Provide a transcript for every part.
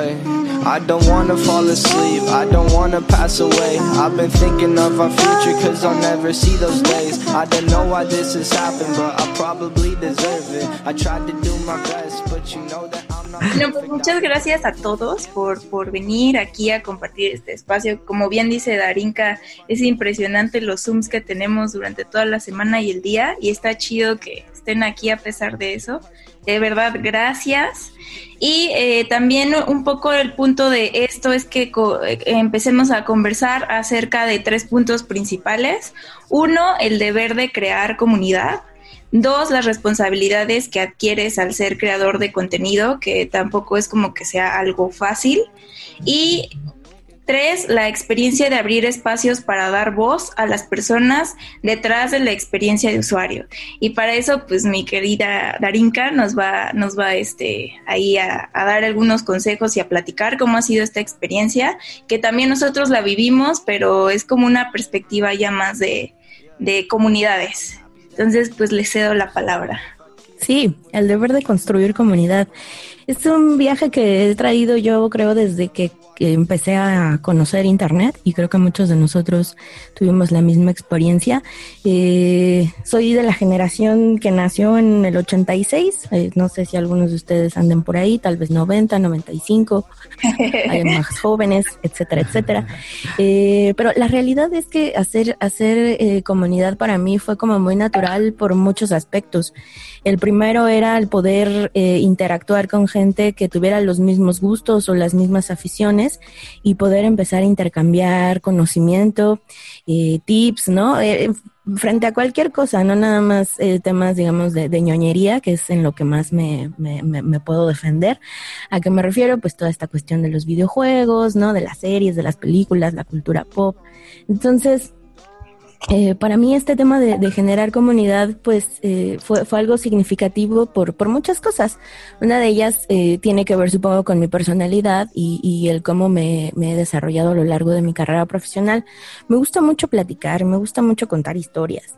yeah. I don't wanna fall asleep, I don't wanna pass away. I've been thinking of our future, cause I'll never see those days. I don't know why this has happened, but I probably deserve it. I tried to do my best, but you know that I'm not. No, pues muchas gracias a todos por, por venir aquí a compartir este espacio. Como bien dice Darinka, es impresionante los Zooms que tenemos durante toda la semana y el día, y está chido que estén aquí a pesar de eso. De verdad, gracias. Y eh, también un poco el punto de esto es que eh, empecemos a conversar acerca de tres puntos principales. Uno, el deber de crear comunidad. Dos, las responsabilidades que adquieres al ser creador de contenido, que tampoco es como que sea algo fácil. Y Tres, la experiencia de abrir espacios para dar voz a las personas detrás de la experiencia de usuario. Y para eso, pues mi querida Darinka nos va, nos va este, ahí a, dar algunos consejos y a platicar cómo ha sido esta experiencia, que también nosotros la vivimos, pero es como una perspectiva ya más de, de comunidades. Entonces, pues le cedo la palabra. Sí, el deber de construir comunidad. Es un viaje que he traído yo creo desde que que empecé a conocer Internet y creo que muchos de nosotros tuvimos la misma experiencia. Eh, soy de la generación que nació en el 86, eh, no sé si algunos de ustedes anden por ahí, tal vez 90, 95, hay más jóvenes, etcétera, etcétera. Eh, pero la realidad es que hacer, hacer eh, comunidad para mí fue como muy natural por muchos aspectos. El primero era el poder eh, interactuar con gente que tuviera los mismos gustos o las mismas aficiones y poder empezar a intercambiar conocimiento, eh, tips, ¿no? Eh, frente a cualquier cosa, no nada más temas, digamos, de, ñoñería, que es en lo que más me, me, me, puedo defender. ¿A qué me refiero? Pues toda esta cuestión de los videojuegos, ¿no? De las series, de las películas, la cultura pop. Entonces, eh, para mí este tema de, generar comunidad pues eh, fue, algo significativo por, muchas cosas. Una de ellas eh, tiene que ver supongo con mi personalidad y, y el cómo me, me, he desarrollado a lo largo de mi carrera profesional. Me gusta mucho platicar, me gusta mucho contar historias.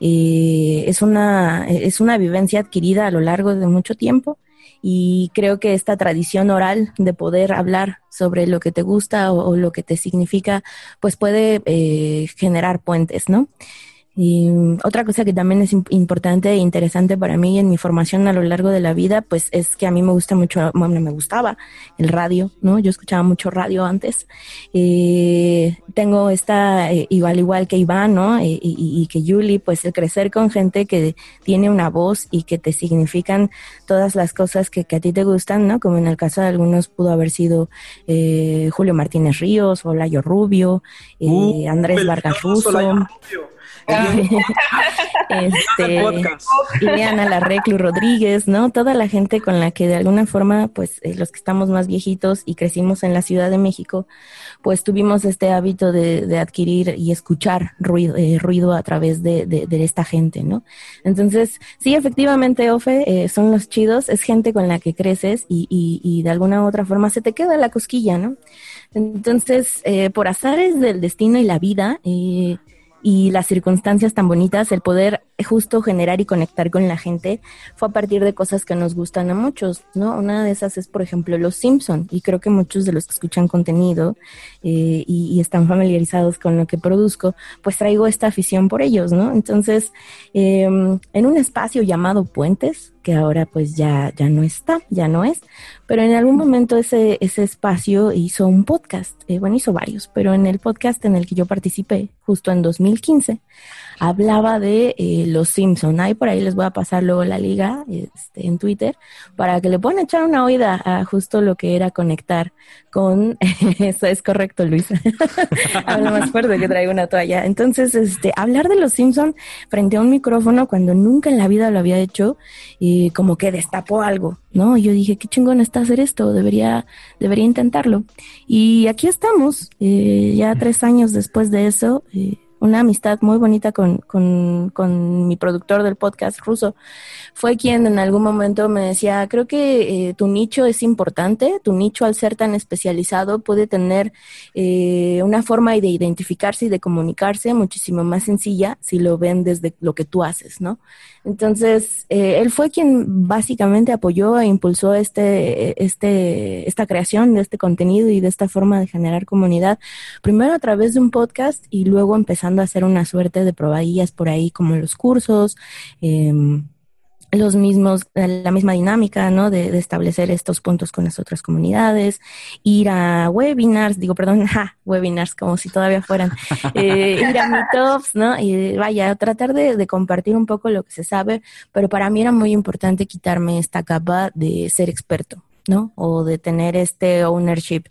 es, una, es una vivencia adquirida a lo largo de mucho tiempo y creo que esta tradición oral de poder hablar sobre lo que te gusta o, lo que te significa, pues puede eh, generar puentes, ¿no? Y otra cosa que también es importante e interesante para mí en mi formación a lo largo de la vida, pues es que a mí me gusta mucho, bueno, me gustaba el radio, ¿no? Yo escuchaba mucho radio antes. Eh, tengo esta, eh, igual igual que Iván, ¿no? Eh, y, que Julie, pues el crecer con gente que tiene una voz y que te significan todas las cosas que, a ti te gustan, ¿no? Como en el caso de algunos pudo haber sido Julio Martínez Ríos, Olayo Rubio, uh, Andrés Vargas Russo este, Ileana Larreclu Rodríguez, ¿no? Toda la gente con la que de alguna forma, pues eh, los que estamos más viejitos y crecimos en la Ciudad de México, pues tuvimos este hábito de, adquirir y escuchar ruido, eh, ruido a través de, de, esta gente, ¿no? Entonces, sí, efectivamente, Ofe, eh, son los chidos, es gente con la que creces y, y, y de alguna u otra forma se te queda la cosquilla, ¿no? Entonces, eh, por azares del destino y la vida, eh, y las circunstancias tan bonitas, el poder justo generar y conectar con la gente fue a partir de cosas que nos gustan a muchos, ¿no? Una de esas es, por ejemplo, Los Simpson y creo que muchos de los que escuchan contenido eh, y, están familiarizados con lo que produzco, pues traigo esta afición por ellos, ¿no? Entonces, em, en un espacio llamado Puentes, que ahora pues ya, ya no está, ya no es, pero en algún momento ese, ese espacio hizo un podcast, eh, bueno, hizo varios, pero en el podcast en el que yo participé, justo en 2015, hablaba de eh, los Simpson. Ahí por ahí les voy a pasar luego la liga este, en Twitter para que le puedan echar una oída a justo lo que era conectar con eso es correcto, Luis. Hablo más fuerte que traigo una toalla. Entonces, este, hablar de los Simpson frente a un micrófono cuando nunca en la vida lo había hecho y como que destapó algo, ¿no? Yo dije, qué chingón está hacer esto, debería, debería intentarlo. Y aquí estamos, eh, ya tres años después de eso. Eh, una amistad muy bonita con, con, con mi productor del podcast ruso. Fue quien en algún momento me decía, creo que eh, tu nicho es importante, tu nicho al ser tan especializado puede tener eh, una forma de identificarse y de comunicarse muchísimo más sencilla si lo ven desde lo que tú haces, ¿no? Entonces, eh, él fue quien básicamente apoyó e impulsó este, este, esta creación de este contenido y de esta forma de generar comunidad, primero a través de un podcast y luego empezando a hacer una suerte de probadillas por ahí como los cursos, eh, los mismos, la misma dinámica, ¿no? De, establecer estos puntos con las otras comunidades, ir a webinars, digo, perdón, webinars, como si todavía fueran, eh, ir a meetups, ¿no? Y vaya, tratar de, de, compartir un poco lo que se sabe, pero para mí era muy importante quitarme esta capa de ser experto, ¿no? O de tener este ownership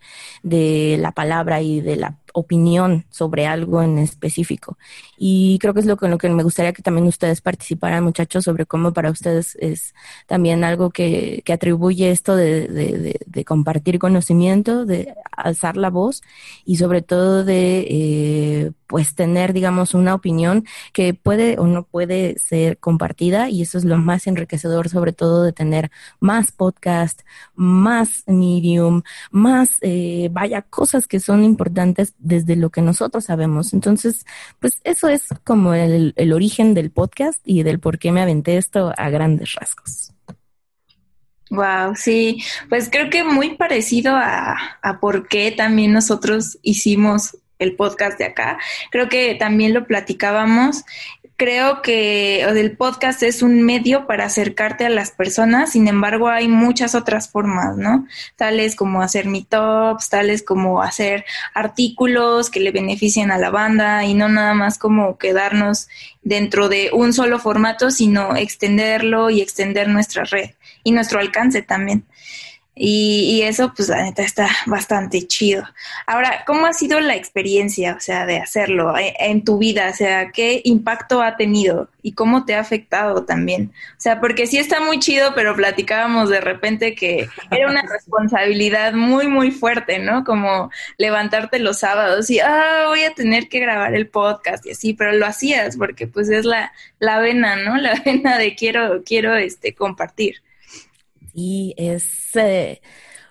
de la palabra y de la opinión sobre algo en específico. Y creo que es lo con lo que me gustaría que también ustedes participaran, muchachos, sobre cómo para ustedes es también algo que, que atribuye esto de, de, de, compartir conocimiento, de alzar la voz y sobre todo de eh, pues tener, digamos, una opinión que puede o no puede ser compartida y eso es lo más enriquecedor, sobre todo de tener más podcast, más medium, más, eh, vaya, cosas que son importantes desde lo que nosotros sabemos. Entonces, pues eso es como el, el origen del podcast y del por qué me aventé esto a grandes rasgos. Wow, sí, pues creo que muy parecido a, a por qué también nosotros hicimos el podcast de acá. Creo que también lo platicábamos creo que el podcast es un medio para acercarte a las personas, sin embargo hay muchas otras formas, ¿no? Tales como hacer meetups, tales como hacer artículos que le beneficien a la banda y no nada más como quedarnos dentro de un solo formato, sino extenderlo y extender nuestra red y nuestro alcance también. Y, eso, pues la neta está bastante chido. Ahora, ¿cómo ha sido la experiencia, o sea, de hacerlo eh, en, tu vida? O sea, ¿qué impacto ha tenido y cómo te ha afectado también? O sea, porque sí está muy chido, pero platicábamos de repente que era una responsabilidad muy, muy fuerte, ¿no? Como levantarte los sábados y, ah, voy a tener que grabar el podcast y así, pero lo hacías porque pues es la, la vena, ¿no? La vena de quiero, quiero, este, compartir. Y es eh,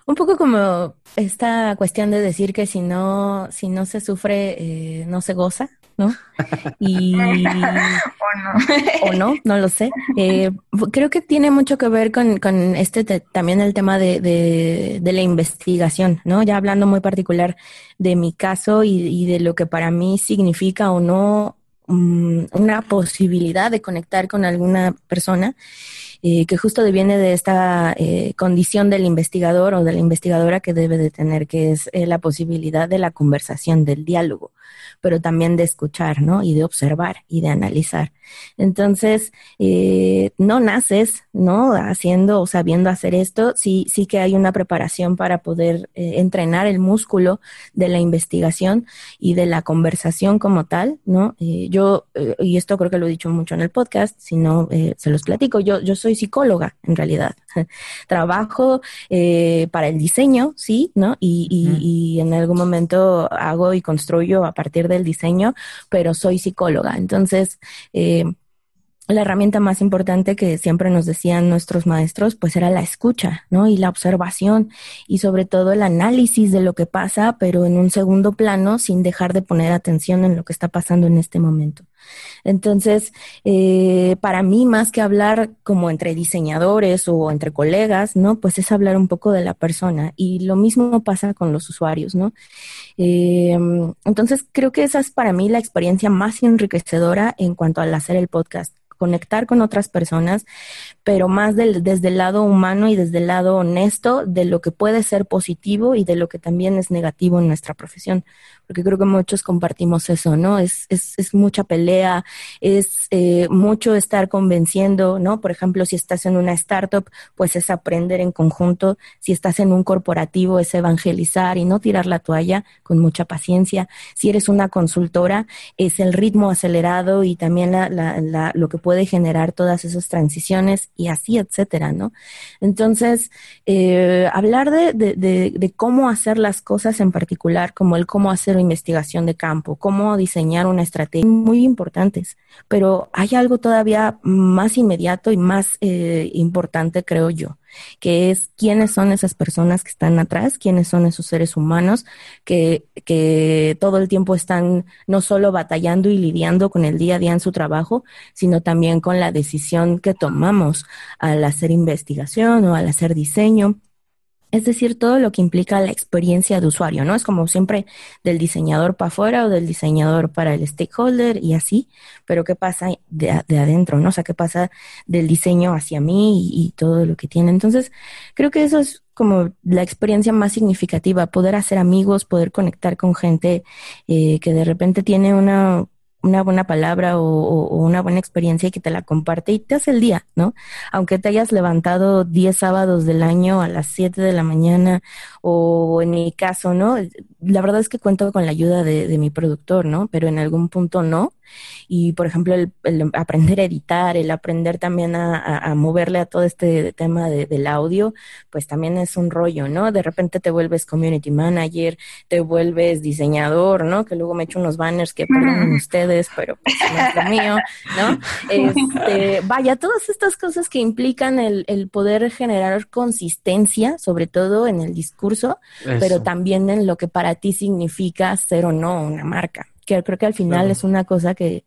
un poco como esta cuestión de decir que si no, si no se sufre, eh, no se goza, ¿no? Y, o no. o no, no lo sé. Eh, creo que tiene mucho que ver con, con este también el tema de, de, de, la investigación, ¿no? Ya hablando muy particular de mi caso y, y de lo que para mí significa o no um, una posibilidad de conectar con alguna persona. Eh, que justo viene de esta eh, condición del investigador o de la investigadora que debe de tener, que es eh, la posibilidad de la conversación, del diálogo, pero también de escuchar, ¿no? Y de observar y de analizar. Entonces, no naces, ¿no? Haciendo o sabiendo hacer esto, sí, sí que hay una preparación para poder entrenar el músculo de la investigación y de la conversación como tal, ¿no? yo, y esto creo que lo he dicho mucho en el podcast, si no, se los platico, yo, yo soy psicóloga, en realidad. Trabajo eh, para el diseño, sí, ¿no? Y, y, en algún momento hago y construyo a partir del diseño, pero soy psicóloga. Entonces, eh, la herramienta más importante que siempre nos decían nuestros maestros, pues era la escucha, ¿no? Y la observación y sobre todo el análisis de lo que pasa, pero en un segundo plano sin dejar de poner atención en lo que está pasando en este momento. Entonces, eh, para mí, más que hablar como entre diseñadores o entre colegas, ¿no? Pues es hablar un poco de la persona. Y lo mismo pasa con los usuarios, ¿no? Eh, entonces, creo que esa es para mí la experiencia más enriquecedora en cuanto al hacer el podcast conectar con otras personas, pero más del, desde el lado humano y desde el lado honesto de lo que puede ser positivo y de lo que también es negativo en nuestra profesión porque creo que muchos compartimos eso, ¿no? Es, es, mucha pelea, es eh, mucho estar convenciendo, ¿no? Por ejemplo, si estás en una startup, pues es aprender en conjunto, si estás en un corporativo, es evangelizar y no tirar la toalla con mucha paciencia, si eres una consultora, es el ritmo acelerado y también la, lo que puede puede generar todas esas transiciones y así, etcétera, ¿no? Entonces, eh, hablar de, de, de, cómo hacer las cosas en particular, como el cómo hacer investigación de campo, cómo diseñar una estrategia, muy importantes, pero hay algo todavía más inmediato y más eh, importante, creo yo que es quiénes son esas personas que están atrás, quiénes son esos seres humanos que, que todo el tiempo están no solo batallando y lidiando con el día a día en su trabajo, sino también con la decisión que tomamos al hacer investigación o al hacer diseño es decir, todo lo que implica la experiencia de usuario, ¿no? Es como siempre del diseñador para afuera o del diseñador para el stakeholder y así, pero ¿qué pasa de, adentro, ¿no? O sea, ¿qué pasa del diseño hacia mí y, todo lo que tiene? Entonces, creo que eso es como la experiencia más significativa, poder hacer amigos, poder conectar con gente eh, que de repente tiene una una buena palabra o, una buena experiencia y que te la comparte y te hace el día, ¿no? Aunque te hayas levantado 10 sábados del año a las 7 de la mañana o en mi caso, ¿no? La verdad es que cuento con la ayuda de, de mi productor, ¿no? Pero en algún punto no. Y, por ejemplo, el, aprender a editar, el aprender también a, moverle a todo este tema del audio, pues también es un rollo, ¿no? De repente te vuelves community manager, te vuelves diseñador, ¿no? Que luego me echo unos banners que perdonen ustedes, pero pues no es lo mío, ¿no? Este, vaya, todas estas cosas que implican el, poder generar consistencia, sobre todo en el discurso, pero también en lo que para ti significa ser o no una marca que creo que al final es una cosa que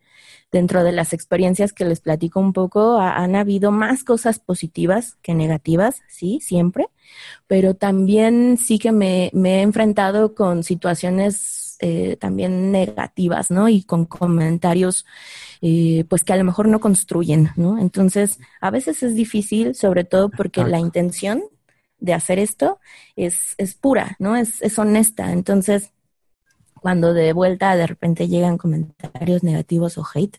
dentro de las experiencias que les platico un poco, han habido más cosas positivas que negativas, sí, siempre, pero también sí que me, he enfrentado con situaciones eh, también negativas, ¿no? Y con comentarios, eh, pues que a lo mejor no construyen, ¿no? Entonces, a veces es difícil, sobre todo porque la intención de hacer esto es, es pura, ¿no? Es, es honesta. Entonces, cuando de vuelta de repente llegan comentarios negativos o hate,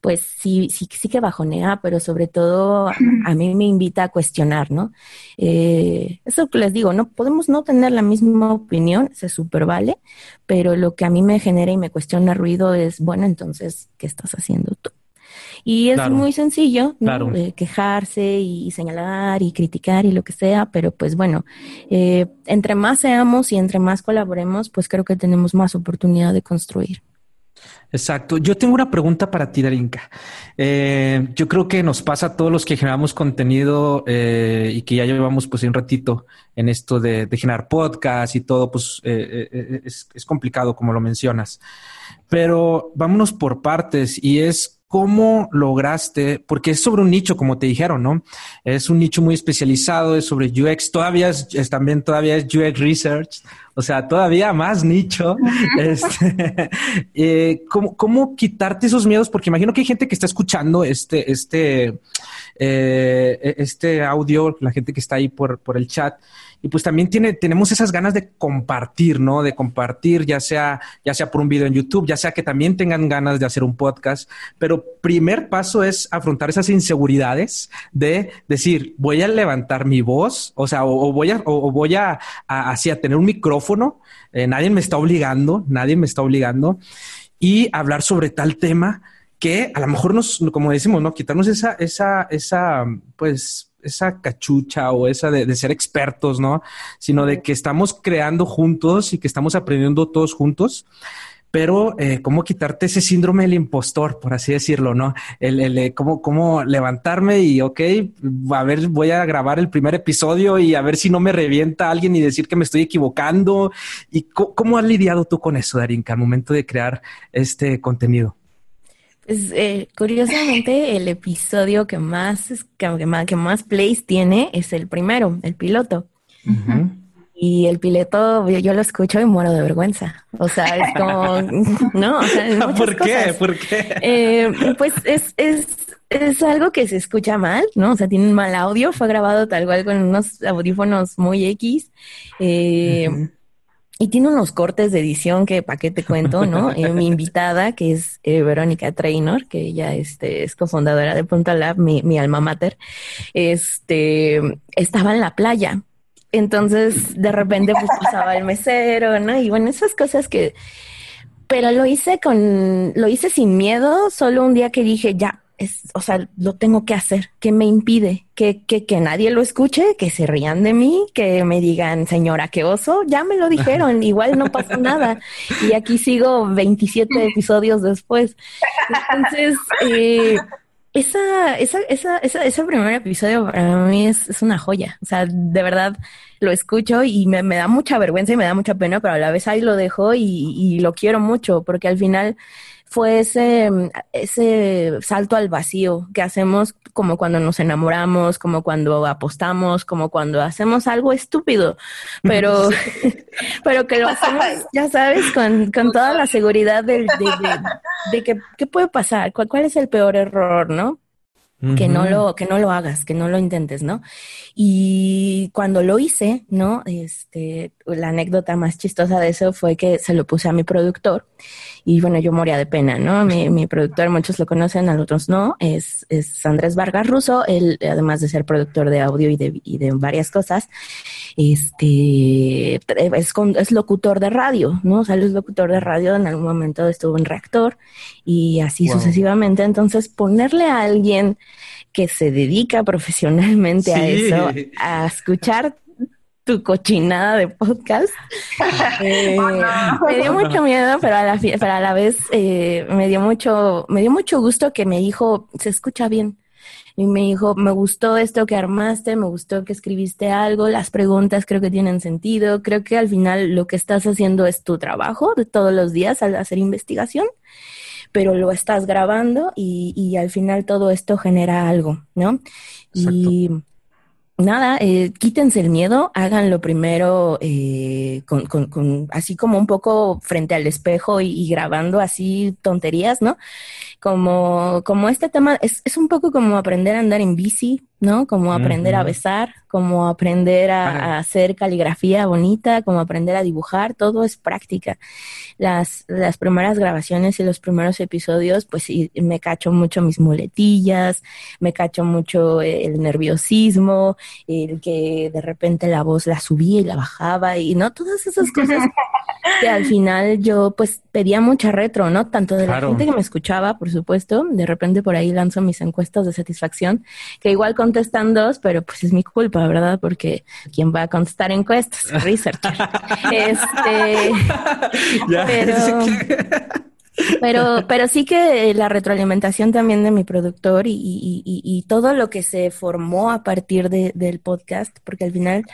pues sí, sí, sí que bajonea, pero sobre todo a mí me invita a cuestionar, ¿no? Eh, eso que les digo, no podemos no tener la misma opinión, se super vale, pero lo que a mí me genera y me cuestiona ruido es, bueno, entonces, ¿qué estás haciendo tú? Y es muy sencillo quejarse y señalar y criticar y lo que sea, pero pues bueno, eh, entre más seamos y entre más colaboremos, pues creo que tenemos más oportunidad de construir. Exacto. Yo tengo una pregunta para ti, Darinka. Eh, yo creo que nos pasa a todos los que generamos contenido eh, y que ya llevamos pues un ratito en esto de, generar podcast y todo, pues es, es, complicado como lo mencionas. Pero vámonos por partes y es ¿Cómo lograste? Porque es sobre un nicho, como te dijeron, ¿no? Es un nicho muy especializado, es sobre UX, todavía es, también todavía es UX Research, o sea, todavía más nicho. este, eh, ¿cómo, ¿cómo, quitarte esos miedos? Porque imagino que hay gente que está escuchando este, este, eh, este audio, la gente que está ahí por, por el chat, y pues también tiene, tenemos esas ganas de compartir, ¿no? De compartir, ya sea, ya sea por un video en YouTube, ya sea que también tengan ganas de hacer un podcast. Pero primer paso es afrontar esas inseguridades de decir, voy a levantar mi voz, o sea, o, voy a, o, voy a, a tener un micrófono, eh, nadie me está obligando, nadie me está obligando, y hablar sobre tal tema que a lo mejor nos, como decimos, ¿no? Quitarnos esa, esa, esa, pues, esa cachucha o esa de, ser expertos, ¿no? Sino de que estamos creando juntos y que estamos aprendiendo todos juntos. Pero, eh, ¿cómo quitarte ese síndrome del impostor, por así decirlo, no? El, el, cómo, cómo levantarme y, ok, a ver, voy a grabar el primer episodio y a ver si no me revienta alguien y decir que me estoy equivocando. ¿Y cómo, has lidiado tú con eso, Darinka, al momento de crear este contenido? Pues eh, curiosamente el episodio que más, que, más, que más plays tiene es el primero, el piloto. Y el piloto yo, lo escucho y muero de vergüenza. O sea, es como, no, o sea, ¿Por qué? ¿Por qué? Eh, pues es, es, es algo que se escucha mal, ¿no? O sea, tiene un mal audio, fue grabado tal cual con unos audífonos muy X. Eh, y tiene unos cortes de edición que, ¿para qué te cuento, no? Eh, mi invitada, que es eh, Verónica Trainor, que ella este, es cofundadora de Punta Lab, mi, mi alma mater, este, estaba en la playa. Entonces, de repente, pues pasaba el mesero, ¿no? Y bueno, esas cosas que... Pero lo hice con... Lo hice sin miedo, solo un día que dije, ya, es, o sea, lo tengo que hacer. ¿Qué me impide? Que, que, que nadie lo escuche, que se rían de mí, que me digan, señora, qué oso. Ya me lo dijeron, igual no pasó nada. Y aquí sigo 27 episodios después. Entonces, eh, esa, esa, esa, esa, ese primer episodio para mí es, es, una joya. O sea, de verdad lo escucho y me, me, da mucha vergüenza y me da mucha pena, pero a la vez ahí lo dejo y, y lo quiero mucho porque al final fue ese, ese salto al vacío que hacemos como cuando nos enamoramos, como cuando apostamos, como cuando hacemos algo estúpido, pero, pero que lo hacemos, ya sabes, con, con toda la seguridad de, de, de, que qué puede pasar, ¿Cuál, cuál es el peor error, ¿no? que no lo que no lo hagas, que no lo intentes, ¿no? Y cuando lo hice, ¿no? Este, la anécdota más chistosa de eso fue que se lo puse a mi productor y bueno, yo moría de pena, ¿no? Mi, mi productor, muchos lo conocen, a otros no, es, es Andrés Vargas Russo, él además de ser productor de audio y de, y de varias cosas, este, es, con, es locutor de radio, ¿no? O sea, él es locutor de radio, en algún momento estuvo en reactor y así wow. sucesivamente, entonces ponerle a alguien que se dedica profesionalmente sí. a eso, a escuchar tu cochinada de podcast. Eh, oh, no. Me dio mucho miedo, pero a la, pero a la vez eh, me dio mucho, me dio mucho gusto que me dijo, se escucha bien. Y me dijo, me gustó esto que armaste, me gustó que escribiste algo, las preguntas creo que tienen sentido, creo que al final lo que estás haciendo es tu trabajo de todos los días al hacer investigación, pero lo estás grabando y, y al final todo esto genera algo, ¿no? Exacto. Y nada, eh, quítense el miedo, háganlo primero eh, con, con, con, así como un poco frente al espejo y, y, grabando así tonterías, ¿no? Como, como este tema, es, es un poco como aprender a andar en bici, ¿no? Como aprender uh -huh. a besar, como aprender a, a, hacer caligrafía bonita, como aprender a dibujar, todo es práctica. Las, las primeras grabaciones y los primeros episodios, pues me cacho mucho mis muletillas, me cacho mucho el nerviosismo, el que de repente la voz la subía y la bajaba y no todas esas cosas que al final yo pues pedía mucha retro, ¿no? Tanto de la gente que me escuchaba, por supuesto, de repente por ahí lanzo mis encuestas de satisfacción, que igual contestan dos, pero pues es mi culpa, ¿verdad? Porque ¿quién va a contestar encuestas? Researcher. este, pero, pero, pero sí que la retroalimentación también de mi productor y, y, y, y todo lo que se formó a partir de, del podcast, porque al final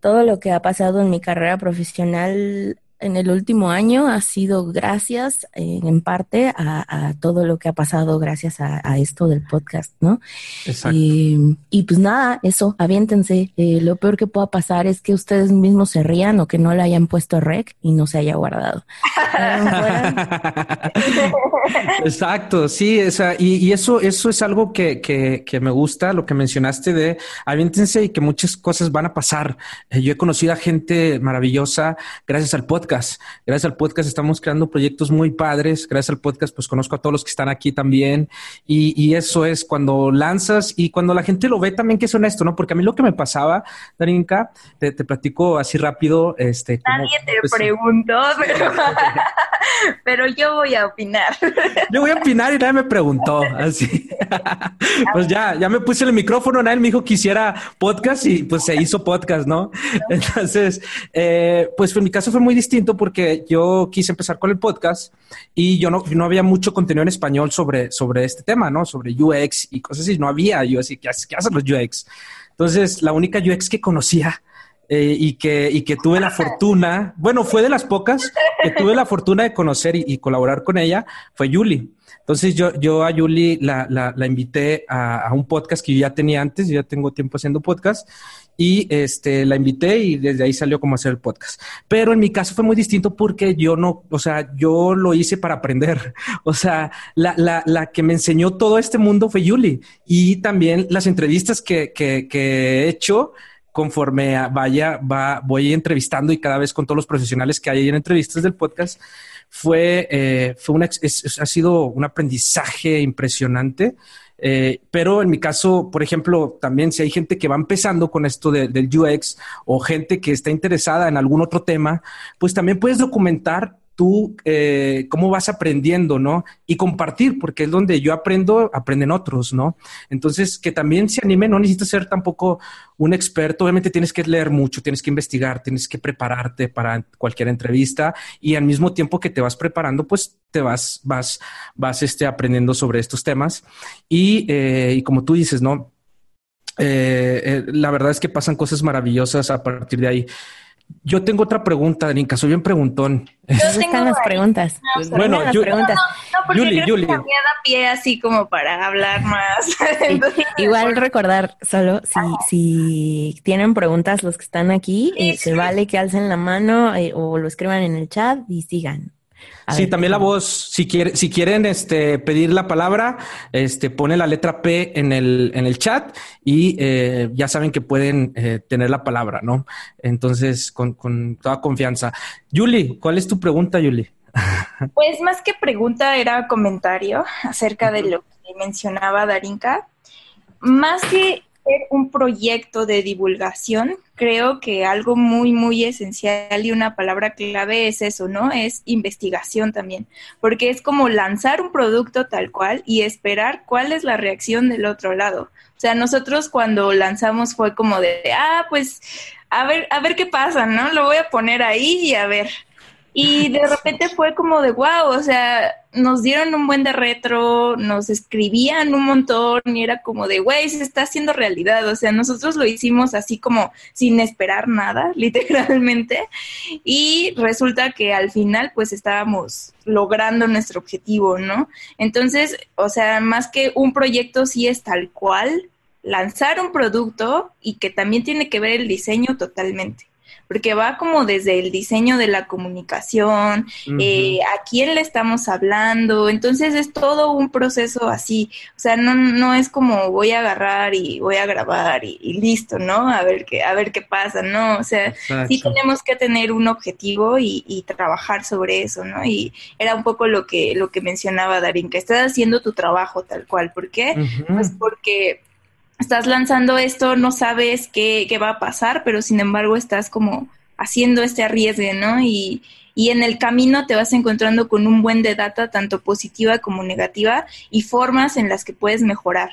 todo lo que ha pasado en mi carrera profesional en el último año ha sido gracias eh, en parte a, a, todo lo que ha pasado gracias a, a esto del podcast, ¿no? Exacto. Y, y pues nada, eso, aviéntense. Eh, lo peor que pueda pasar es que ustedes mismos se rían o que no le hayan puesto rec y no se haya guardado. Exacto, sí, esa, y, y, eso, eso es algo que, que, que, me gusta, lo que mencionaste de aviéntense y que muchas cosas van a pasar. Eh, yo he conocido a gente maravillosa gracias al podcast podcast. Gracias al podcast estamos creando proyectos muy padres. Gracias al podcast, pues conozco a todos los que están aquí también. Y, y eso es cuando lanzas y cuando la gente lo ve también que es honesto, ¿no? Porque a mí lo que me pasaba, Darinka, te, te platico así rápido. Este, Nadie como, te pues, preguntó, pero, pero, yo voy a opinar. Yo voy a opinar y nadie me preguntó. Así. pues ya, ya me puse el micrófono, nadie me dijo que hiciera podcast y pues se hizo podcast, ¿no? Entonces, eh, pues en mi caso fue muy distinto porque yo quise empezar con el podcast y yo no, no había mucho contenido en español sobre, sobre este tema, ¿no? Sobre UX y cosas así. No había. Yo así, ¿qué, qué hacen los UX? Entonces, la única UX que conocía eh, y, que, y que tuve la fortuna, bueno, fue de las pocas que tuve la fortuna de conocer y, y colaborar con ella, fue Yuli. Entonces yo, yo a Yuli la, la, la invité a, a, un podcast que yo ya tenía antes, yo ya tengo tiempo haciendo podcast y este, la invité y desde ahí salió como hacer el podcast. Pero en mi caso fue muy distinto porque yo no, o sea, yo lo hice para aprender. O sea, la, la, la que me enseñó todo este mundo fue Yuli y también las entrevistas que, que, que he hecho conforme vaya, va, voy entrevistando y cada vez con todos los profesionales que hay en entrevistas del podcast, fue, eh, fue una, ha sido un aprendizaje impresionante. Eh, pero en mi caso, por ejemplo, también si hay gente que va empezando con esto de, del UX o gente que está interesada en algún otro tema, pues también puedes documentar tú eh, cómo vas aprendiendo, ¿no? Y compartir, porque es donde yo aprendo, aprenden otros, ¿no? Entonces, que también se anime, no necesitas ser tampoco un experto, obviamente tienes que leer mucho, tienes que investigar, tienes que prepararte para cualquier entrevista y al mismo tiempo que te vas preparando, pues te vas, vas, vas este, aprendiendo sobre estos temas. Y, eh, como tú dices, ¿no? Eh, la verdad es que pasan cosas maravillosas a partir de ahí. Yo tengo otra pregunta, Darinka, soy bien preguntón. están las preguntas. Pues, bueno, las preguntas. No, porque Yuli, Yuli. da pie así como para hablar más. igual recordar solo si, si tienen preguntas los que están aquí, eh, se vale que alcen la mano o lo escriban en el chat y sigan sí, también la voz, si, quiere, si quieren este, pedir la palabra, este, pone la letra P en el, en el chat y eh, ya saben que pueden eh, tener la palabra, ¿no? Entonces, con, con toda confianza. Yuli, ¿cuál es tu pregunta, Yuli? Pues más que pregunta era comentario acerca de lo que mencionaba Darinka. Más que un proyecto de divulgación, creo que algo muy, muy esencial y una palabra clave es eso, ¿no? Es investigación también, porque es como lanzar un producto tal cual y esperar cuál es la reacción del otro lado. O sea, nosotros cuando lanzamos fue como de, ah, pues, a ver, a ver qué pasa, ¿no? Lo voy a poner ahí y a ver. Y de repente fue como de wow, o sea, nos dieron un buen de retro, nos escribían un montón y era como de güey, se está haciendo realidad. O sea, nosotros lo hicimos así como sin esperar nada, literalmente. Y resulta que al final, pues estábamos logrando nuestro objetivo, ¿no? Entonces, o sea, más que un proyecto, sí es tal cual lanzar un producto y que también tiene que ver el diseño totalmente porque va como desde el diseño de la comunicación, eh, a quién le estamos hablando, entonces es todo un proceso así, o sea, no, no es como voy a agarrar y voy a grabar y, listo, ¿no? A ver qué, a ver qué pasa, ¿no? O sea, sí tenemos que tener un objetivo y, y, trabajar sobre eso, ¿no? Y era un poco lo que, lo que mencionaba Darín, que estás haciendo tu trabajo tal cual, ¿por qué? Pues porque estás lanzando esto, no sabes qué, qué, va a pasar, pero sin embargo estás como haciendo este arriesgue, ¿no? Y, y en el camino te vas encontrando con un buen de data, tanto positiva como negativa, y formas en las que puedes mejorar.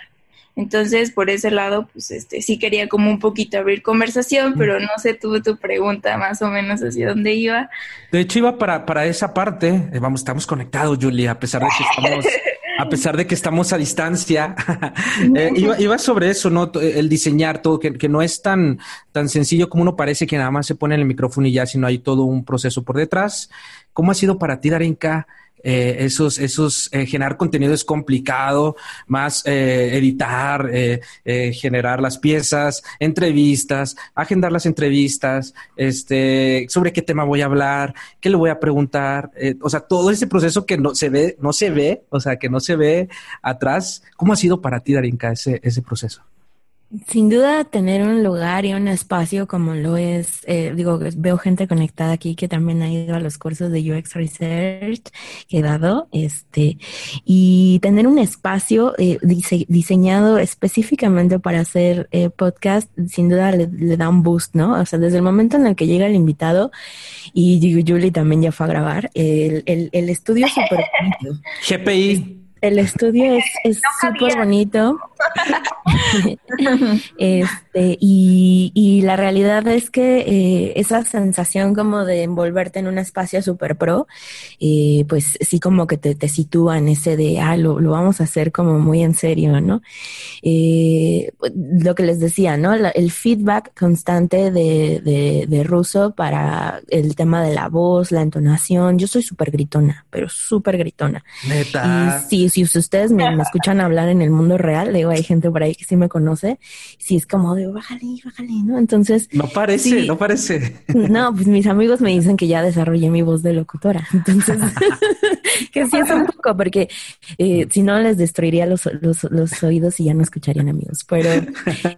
Entonces, por ese lado, pues este, sí quería como un poquito abrir conversación, pero no sé, tuve tu pregunta más o menos hacia dónde iba. De hecho, iba para, para esa parte. Eh, vamos, estamos conectados, Julia, a pesar de que estamos a pesar de que estamos a distancia, eh, iba, sobre eso, ¿no? El diseñar todo, que, que, no es tan, tan sencillo como uno parece que nada más se pone en el micrófono y ya, sino hay todo un proceso por detrás. ¿Cómo ha sido para ti, Darinka? Eh, esos, esos, eh, generar contenido es complicado, más eh, editar, generar las piezas, entrevistas, agendar las entrevistas, este, sobre qué tema voy a hablar, qué le voy a preguntar, o sea, todo ese proceso que no se ve, no se ve, o sea, que no se ve atrás. ¿Cómo ha sido para ti, Darinka, ese, ese proceso? Sin duda, tener un lugar y un espacio como lo es, eh, digo, veo gente conectada aquí que también ha ido a los cursos de UX Research que he dado, este, y tener un espacio eh, diseñado específicamente para hacer eh, podcast, sin duda le, da un boost, ¿no? O sea, desde el momento en el que llega el invitado, y Julie también ya fue a grabar, el, el, el estudio es súper GPI. El estudio es súper bonito. este, y, y, la realidad es que eh, esa sensación como de envolverte en un espacio super pro, eh, pues sí como que te, te, sitúa en ese de, ah, lo, lo, vamos a hacer como muy en serio, ¿no? Eh, lo que les decía, ¿no? el feedback constante de, de, de Russo para el tema de la voz, la entonación. Yo soy súper gritona, pero súper gritona. Neta. Y sí, si ustedes me, escuchan hablar en el mundo real, digo, hay gente por ahí que sí me conoce, si es como de bájale, bájale, ¿no? Entonces. No parece, no parece. No, pues mis amigos me dicen que ya desarrollé mi voz de locutora. Entonces, que sí es un poco, porque eh, si no les destruiría los, los, oídos y ya no escucharían amigos. Pero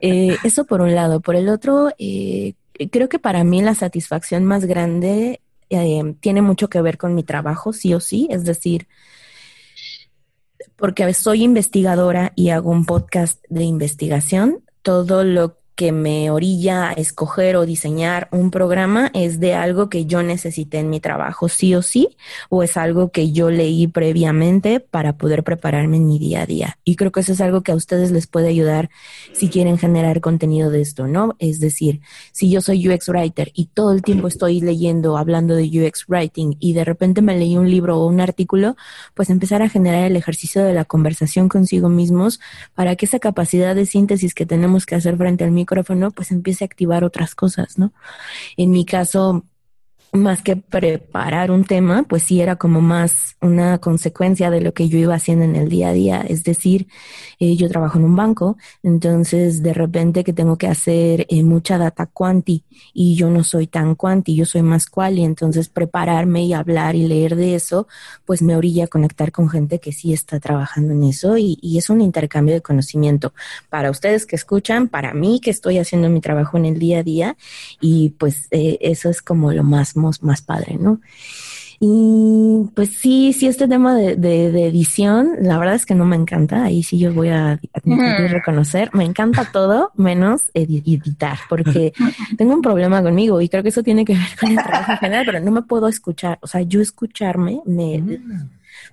eh, eso por un lado. Por el otro, eh, creo que para mí la satisfacción más grande tiene mucho que ver con mi trabajo, sí o sí. Es decir, porque soy investigadora y hago un podcast de investigación, todo lo que me orilla a escoger o diseñar un programa es de algo que yo necesité en mi trabajo sí o sí, o es algo que yo leí previamente para poder prepararme en mi día a día. Y creo que eso es algo que a ustedes les puede ayudar si quieren generar contenido de esto, ¿no? Es decir, si yo soy UX Writer y todo el tiempo estoy leyendo, hablando de UX Writing y de repente me leí un libro o un artículo, pues empezar a generar el ejercicio de la conversación consigo mismos para que esa capacidad de síntesis que tenemos que hacer frente al micrófono micrófono, pues empiece a activar otras cosas, ¿no? En mi caso, más que preparar un tema, pues sí era como más una consecuencia de lo que yo iba haciendo en el día a día. Es decir, eh, yo trabajo en un banco, entonces de repente que tengo que hacer eh, mucha data quanti y yo no soy tan quanti, yo soy más quali, entonces prepararme y hablar y leer de eso, pues me orilla a conectar con gente que sí está trabajando en eso y, y es un intercambio de conocimiento para ustedes que escuchan, para mí que estoy haciendo mi trabajo en el día a día y pues eh, eso es como lo más más padre, ¿no? Y pues sí, sí, este tema de, de, edición, la verdad es que no me encanta, ahí sí yo voy a admitir reconocer, me encanta todo menos editar, porque tengo un problema conmigo y creo que eso tiene que ver con el trabajo en general, pero no me puedo escuchar, o sea, yo escucharme me...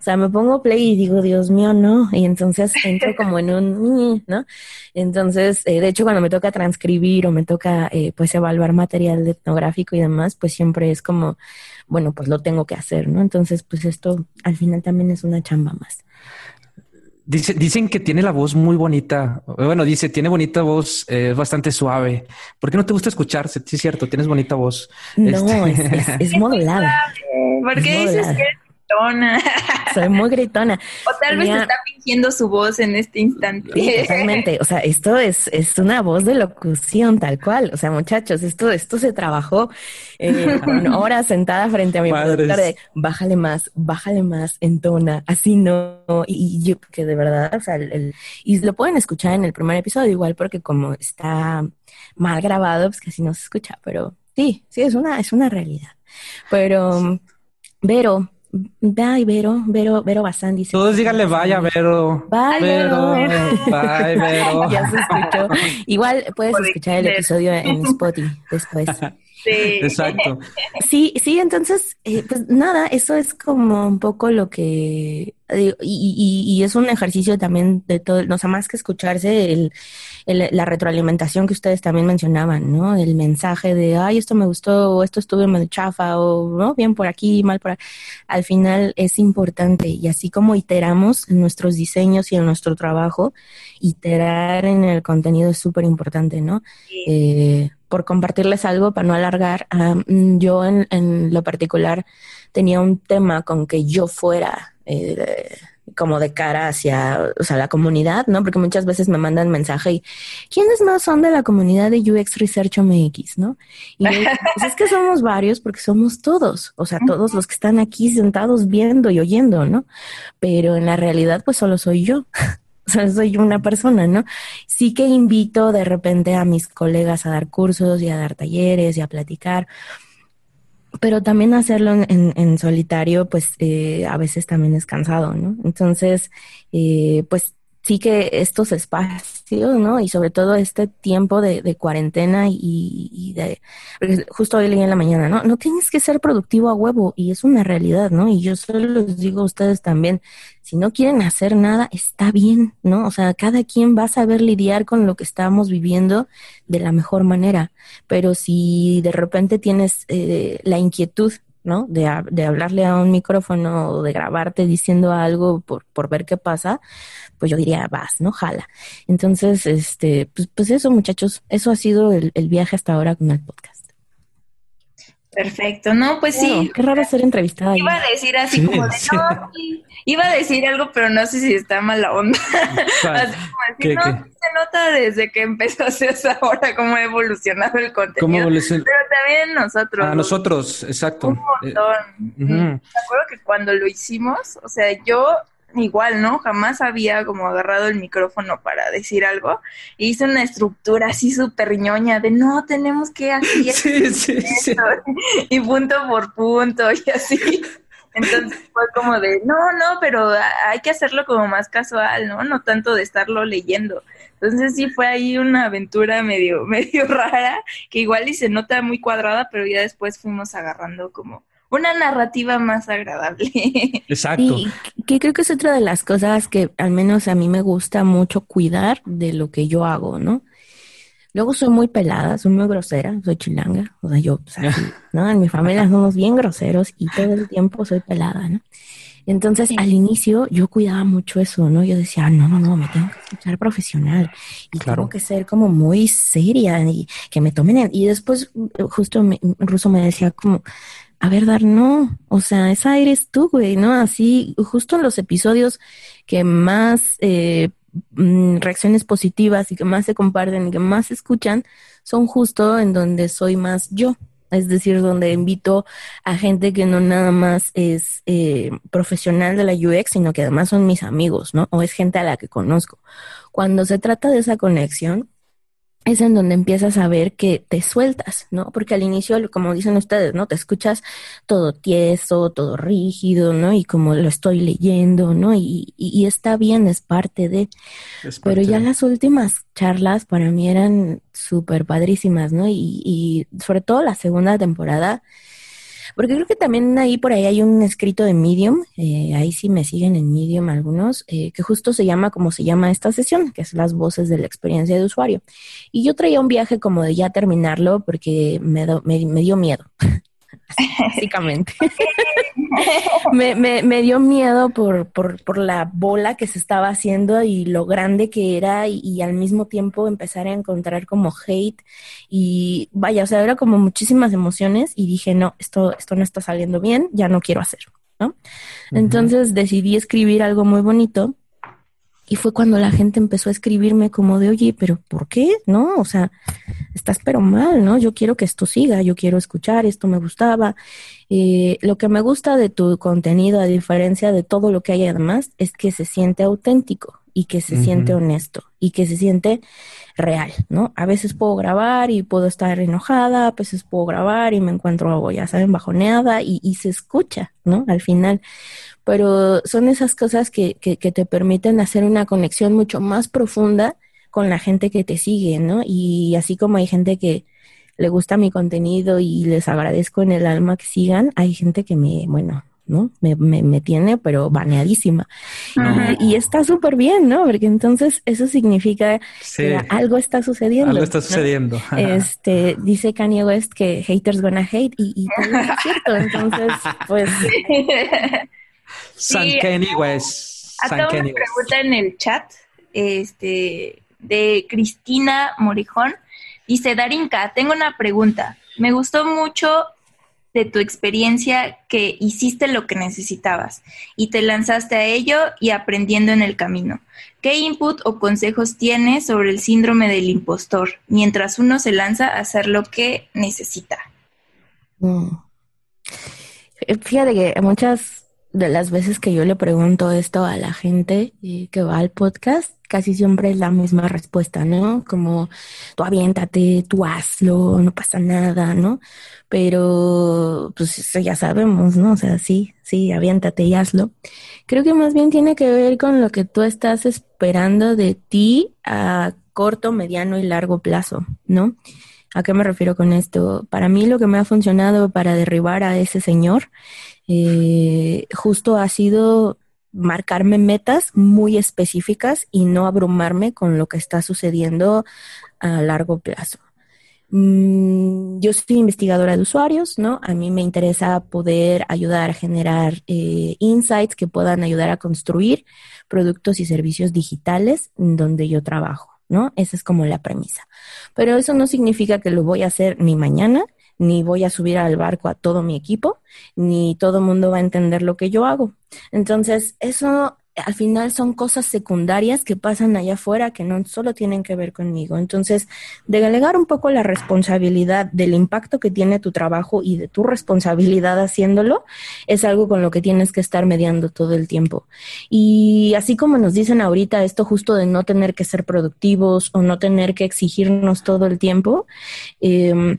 O sea, me pongo play y digo, Dios mío, no. Y entonces entro como en un, ¿no? Entonces, eh, de hecho, cuando me toca transcribir o me toca, eh, pues, evaluar material etnográfico y demás, pues siempre es como, bueno, pues lo tengo que hacer, ¿no? Entonces, pues esto al final también es una chamba más. Dice, dicen que tiene la voz muy bonita. Bueno, dice, tiene bonita voz, eh, es bastante suave. ¿Por qué no te gusta escucharse? Sí, es cierto, tienes bonita voz. No, este, es, es, modulada. ¿Por qué dices que Soy muy gritona. O tal vez está fingiendo su voz en este instante. totalmente. O sea, esto es, es una voz de locución tal cual. O sea, muchachos, esto, esto se trabajó eh, con horas sentada frente a mi productor de bájale más, bájale más, entona, así no. Y, yo, que de verdad, o sea, el, y lo pueden escuchar en el primer episodio igual porque como está mal grabado, pues casi no se escucha, pero sí, sí, es una, es una realidad. Pero, Vero, Bye, Vero, Vero, Vero Bazán dice. Todos díganle vaya, Vero. Bye, Vero. Bye, Vero. ya se escuchó. Igual puedes escuchar el episodio en Spotify después. Sí. Exacto. Sí, sí, entonces, eh, pues nada, eso es como un poco lo que, y, y, y, es un ejercicio también de todo, no sea, más que escucharse el, la retroalimentación que ustedes también mencionaban, ¿no? El mensaje de, ay, esto me gustó, o esto estuvo medio chafa, o no, bien por aquí, mal por aquí. Al final es importante, y así como iteramos en nuestros diseños y en nuestro trabajo, iterar en el contenido es súper importante, ¿no? Eh, por compartirles algo, para no alargar, yo en, en, lo particular tenía un tema con que yo fuera eh, como de cara hacia o sea, la comunidad, ¿no? Porque muchas veces me mandan mensaje y ¿quiénes más son de la comunidad de UX Research MX, no? Y pues es que somos varios porque somos todos, o sea, todos los que están aquí sentados viendo y oyendo, ¿no? Pero en la realidad pues solo soy yo. O sea, soy una persona, ¿no? Sí que invito de repente a mis colegas a dar cursos y a dar talleres y a platicar, pero también hacerlo en, en, solitario, pues eh, a veces también es cansado, ¿no? Entonces, eh, pues sí que estos espacios, ¿no? Y sobre todo este tiempo de, cuarentena y, y, de, justo hoy leí en la mañana, ¿no? No tienes que ser productivo a huevo y es una realidad, ¿no? Y yo solo les digo a ustedes también, si no quieren hacer nada, está bien, ¿no? O sea, cada quien va a saber lidiar con lo que estamos viviendo de la mejor manera, pero si de repente tienes eh, la inquietud ¿no? De, de, hablarle a un micrófono o de grabarte diciendo algo por, por ver qué pasa, pues yo diría, vas, ¿no? Jala. Entonces, este, pues, pues eso, muchachos, eso ha sido el, el viaje hasta ahora con el podcast. Perfecto, no, pues sí. Qué raro ser entrevistada. Iba a decir así como de, no, iba a decir algo, pero no sé si está mala onda. así como decir, no, se nota desde que empezó a hacerse ahora cómo ha evolucionado el contenido. Pero también nosotros. A nosotros, exacto. Un montón. Me acuerdo que cuando lo hicimos, o sea, yo igual, ¿no? Jamás había como agarrado el micrófono para decir algo. E hice una estructura así súper ñoña de no, tenemos que hacer sí, sí, sí. y punto por punto y así. Entonces fue como de, no, no, pero hay que hacerlo como más casual, ¿no? No tanto de estarlo leyendo. Entonces sí fue ahí una aventura medio, medio rara, que igual y se nota muy cuadrada, pero ya después fuimos agarrando como una narrativa más agradable. Exacto. Y que creo que es otra de las cosas que al menos a mí me gusta mucho cuidar de lo que yo hago, ¿no? Luego soy muy pelada, soy muy grosera, soy chilanga, o sea, yo, o sea, ¿no? En mi familia somos bien groseros y todo el tiempo soy pelada, ¿no? Entonces, al inicio yo cuidaba mucho eso, ¿no? Yo decía, no, no, no, me tengo que escuchar profesional y tengo que ser como muy seria y que me tomen. En... Y después, justo me, Ruso me decía como, a ver, Dar, no, o sea, esa eres tú, güey, ¿no? Así, justo en los episodios que más eh, mm, reacciones positivas y que más se comparten y que más se escuchan, son justo en donde soy más yo. Es decir, donde invito a gente que no nada más es eh, profesional de la UX, sino que además son mis amigos, ¿no? O es gente a la que conozco. Cuando se trata de esa conexión, es en donde empiezas a ver que te sueltas, ¿no? Porque al inicio, como dicen ustedes, ¿no? Te escuchas todo tieso, todo rígido, ¿no? Y como lo estoy leyendo, ¿no? Y, y, está bien, es parte de... Pero ya las últimas charlas para mí eran súper padrísimas, ¿no? Y, y sobre todo la segunda temporada porque creo que también ahí por ahí hay un escrito de Medium, eh, ahí sí me siguen en Medium algunos, eh, que justo se llama como se llama esta sesión, que es las voces de la experiencia de usuario. Y yo traía un viaje como de ya terminarlo porque me, me dio miedo. básicamente. me, me, me, dio miedo por, por, por, la bola que se estaba haciendo y lo grande que era y, al mismo tiempo empezar a encontrar como hate y vaya, o sea, era como muchísimas emociones y dije, no, esto, esto no está saliendo bien, ya no quiero hacerlo, ¿no? Entonces decidí escribir algo muy bonito y fue cuando la gente empezó a escribirme como de, oye, pero ¿por qué? No, o sea, estás pero mal, ¿no? Yo quiero que esto siga, yo quiero escuchar, esto me gustaba. Eh, lo que me gusta de tu contenido, a diferencia de todo lo que hay además, es que se siente auténtico y que se siente honesto y que se siente real, ¿no? A veces puedo grabar y puedo estar enojada, a veces puedo grabar y me encuentro, ya saben, bajoneada y, y se escucha, ¿no? Al final pero son esas cosas que, que, que, te permiten hacer una conexión mucho más profunda con la gente que te sigue, ¿no? Y así como hay gente que le gusta mi contenido y les agradezco en el alma que sigan, hay gente que me, bueno, ¿no? Me, me, me tiene, pero baneadísima. Y, está súper bien, ¿no? Porque entonces eso significa que algo está sucediendo. Algo está sucediendo. Este, dice Kanye West que haters gonna hate y, y todo es cierto. Entonces, pues... San Kenny West. Acá una pregunta en el chat este, de Cristina Morijón. Dice, Darinka, tengo una pregunta. Me gustó mucho de tu experiencia que hiciste lo que necesitabas y te lanzaste a ello y aprendiendo en el camino. ¿Qué input o consejos tienes sobre el síndrome del impostor mientras uno se lanza a hacer lo que necesita? Mm. Fíjate que muchas de las veces que yo le pregunto esto a la gente eh, que va al podcast, casi siempre es la misma respuesta, ¿no? Como tú aviéntate, tú hazlo, no pasa nada, ¿no? Pero pues eso ya sabemos, ¿no? O sea, sí, sí, aviéntate y hazlo. Creo que más bien tiene que ver con lo que tú estás esperando de ti a corto, mediano y largo plazo, ¿no? ¿A qué me refiero con esto? Para mí lo que me ha funcionado para derribar a ese señor eh, justo ha sido marcarme metas muy específicas y no abrumarme con lo que está sucediendo a largo plazo. Mm, yo soy investigadora de usuarios, ¿no? A mí me interesa poder ayudar a generar eh, insights que puedan ayudar a construir productos y servicios digitales donde yo trabajo, ¿no? Esa es como la premisa. Pero eso no significa que lo voy a hacer ni mañana, ni voy a subir al barco a todo mi equipo, ni todo el mundo va a entender lo que yo hago. Entonces, eso al final son cosas secundarias que pasan allá afuera que no solo tienen que ver conmigo. Entonces, delegar un poco la responsabilidad del impacto que tiene tu trabajo y de tu responsabilidad haciéndolo es algo con lo que tienes que estar mediando todo el tiempo. Y así como nos dicen ahorita esto justo de no tener que ser productivos o no tener que exigirnos todo el tiempo, eh,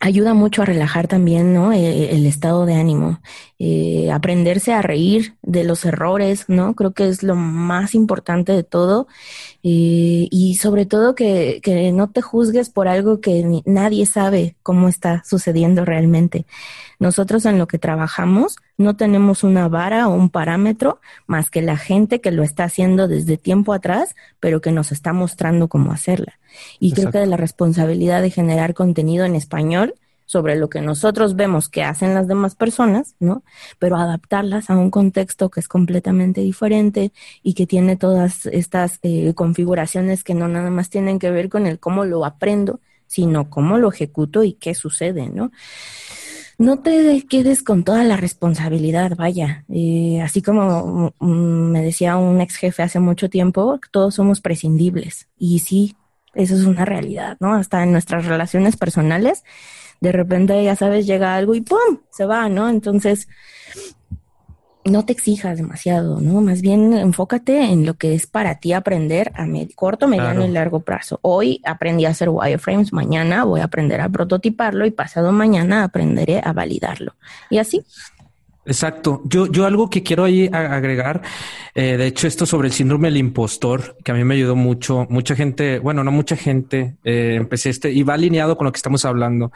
ayuda mucho a relajar también, ¿no? E, e, el, estado de ánimo. Eh, aprenderse a reír de los errores, ¿no? Creo que es lo más importante de todo. Eh, y sobre todo que, que, no te juzgues por algo que nadie sabe cómo está sucediendo realmente. Nosotros en lo que trabajamos no tenemos una vara o un parámetro más que la gente que lo está haciendo desde tiempo atrás, pero que nos está mostrando cómo hacerla. Y creo que de la responsabilidad de generar contenido en español sobre lo que nosotros vemos que hacen las demás personas, ¿no? Pero adaptarlas a un contexto que es completamente diferente y que tiene todas estas eh, configuraciones que no nada más tienen que ver con el cómo lo aprendo, sino cómo lo ejecuto y qué sucede, ¿no? No te quedes con toda la responsabilidad, vaya. Eh, así como mm, me decía un ex jefe hace mucho tiempo, todos somos prescindibles. Y sí, eso es una realidad, ¿no? Hasta en nuestras relaciones personales de repente, ya sabes, llega algo y ¡pum! se va, ¿no? Entonces, no te exijas demasiado, ¿no? Más bien enfócate en lo que es para ti aprender a corto, mediano y largo plazo. Hoy aprendí a hacer wireframes, mañana voy a aprender a prototiparlo y pasado mañana aprenderé a validarlo. Y así. Exacto. Yo, yo algo que quiero ahí agregar, eh, de hecho, esto sobre el síndrome del impostor, que a mí me ayudó mucho. Mucha gente, bueno, no mucha gente, eh, empecé este y va alineado con lo que estamos hablando.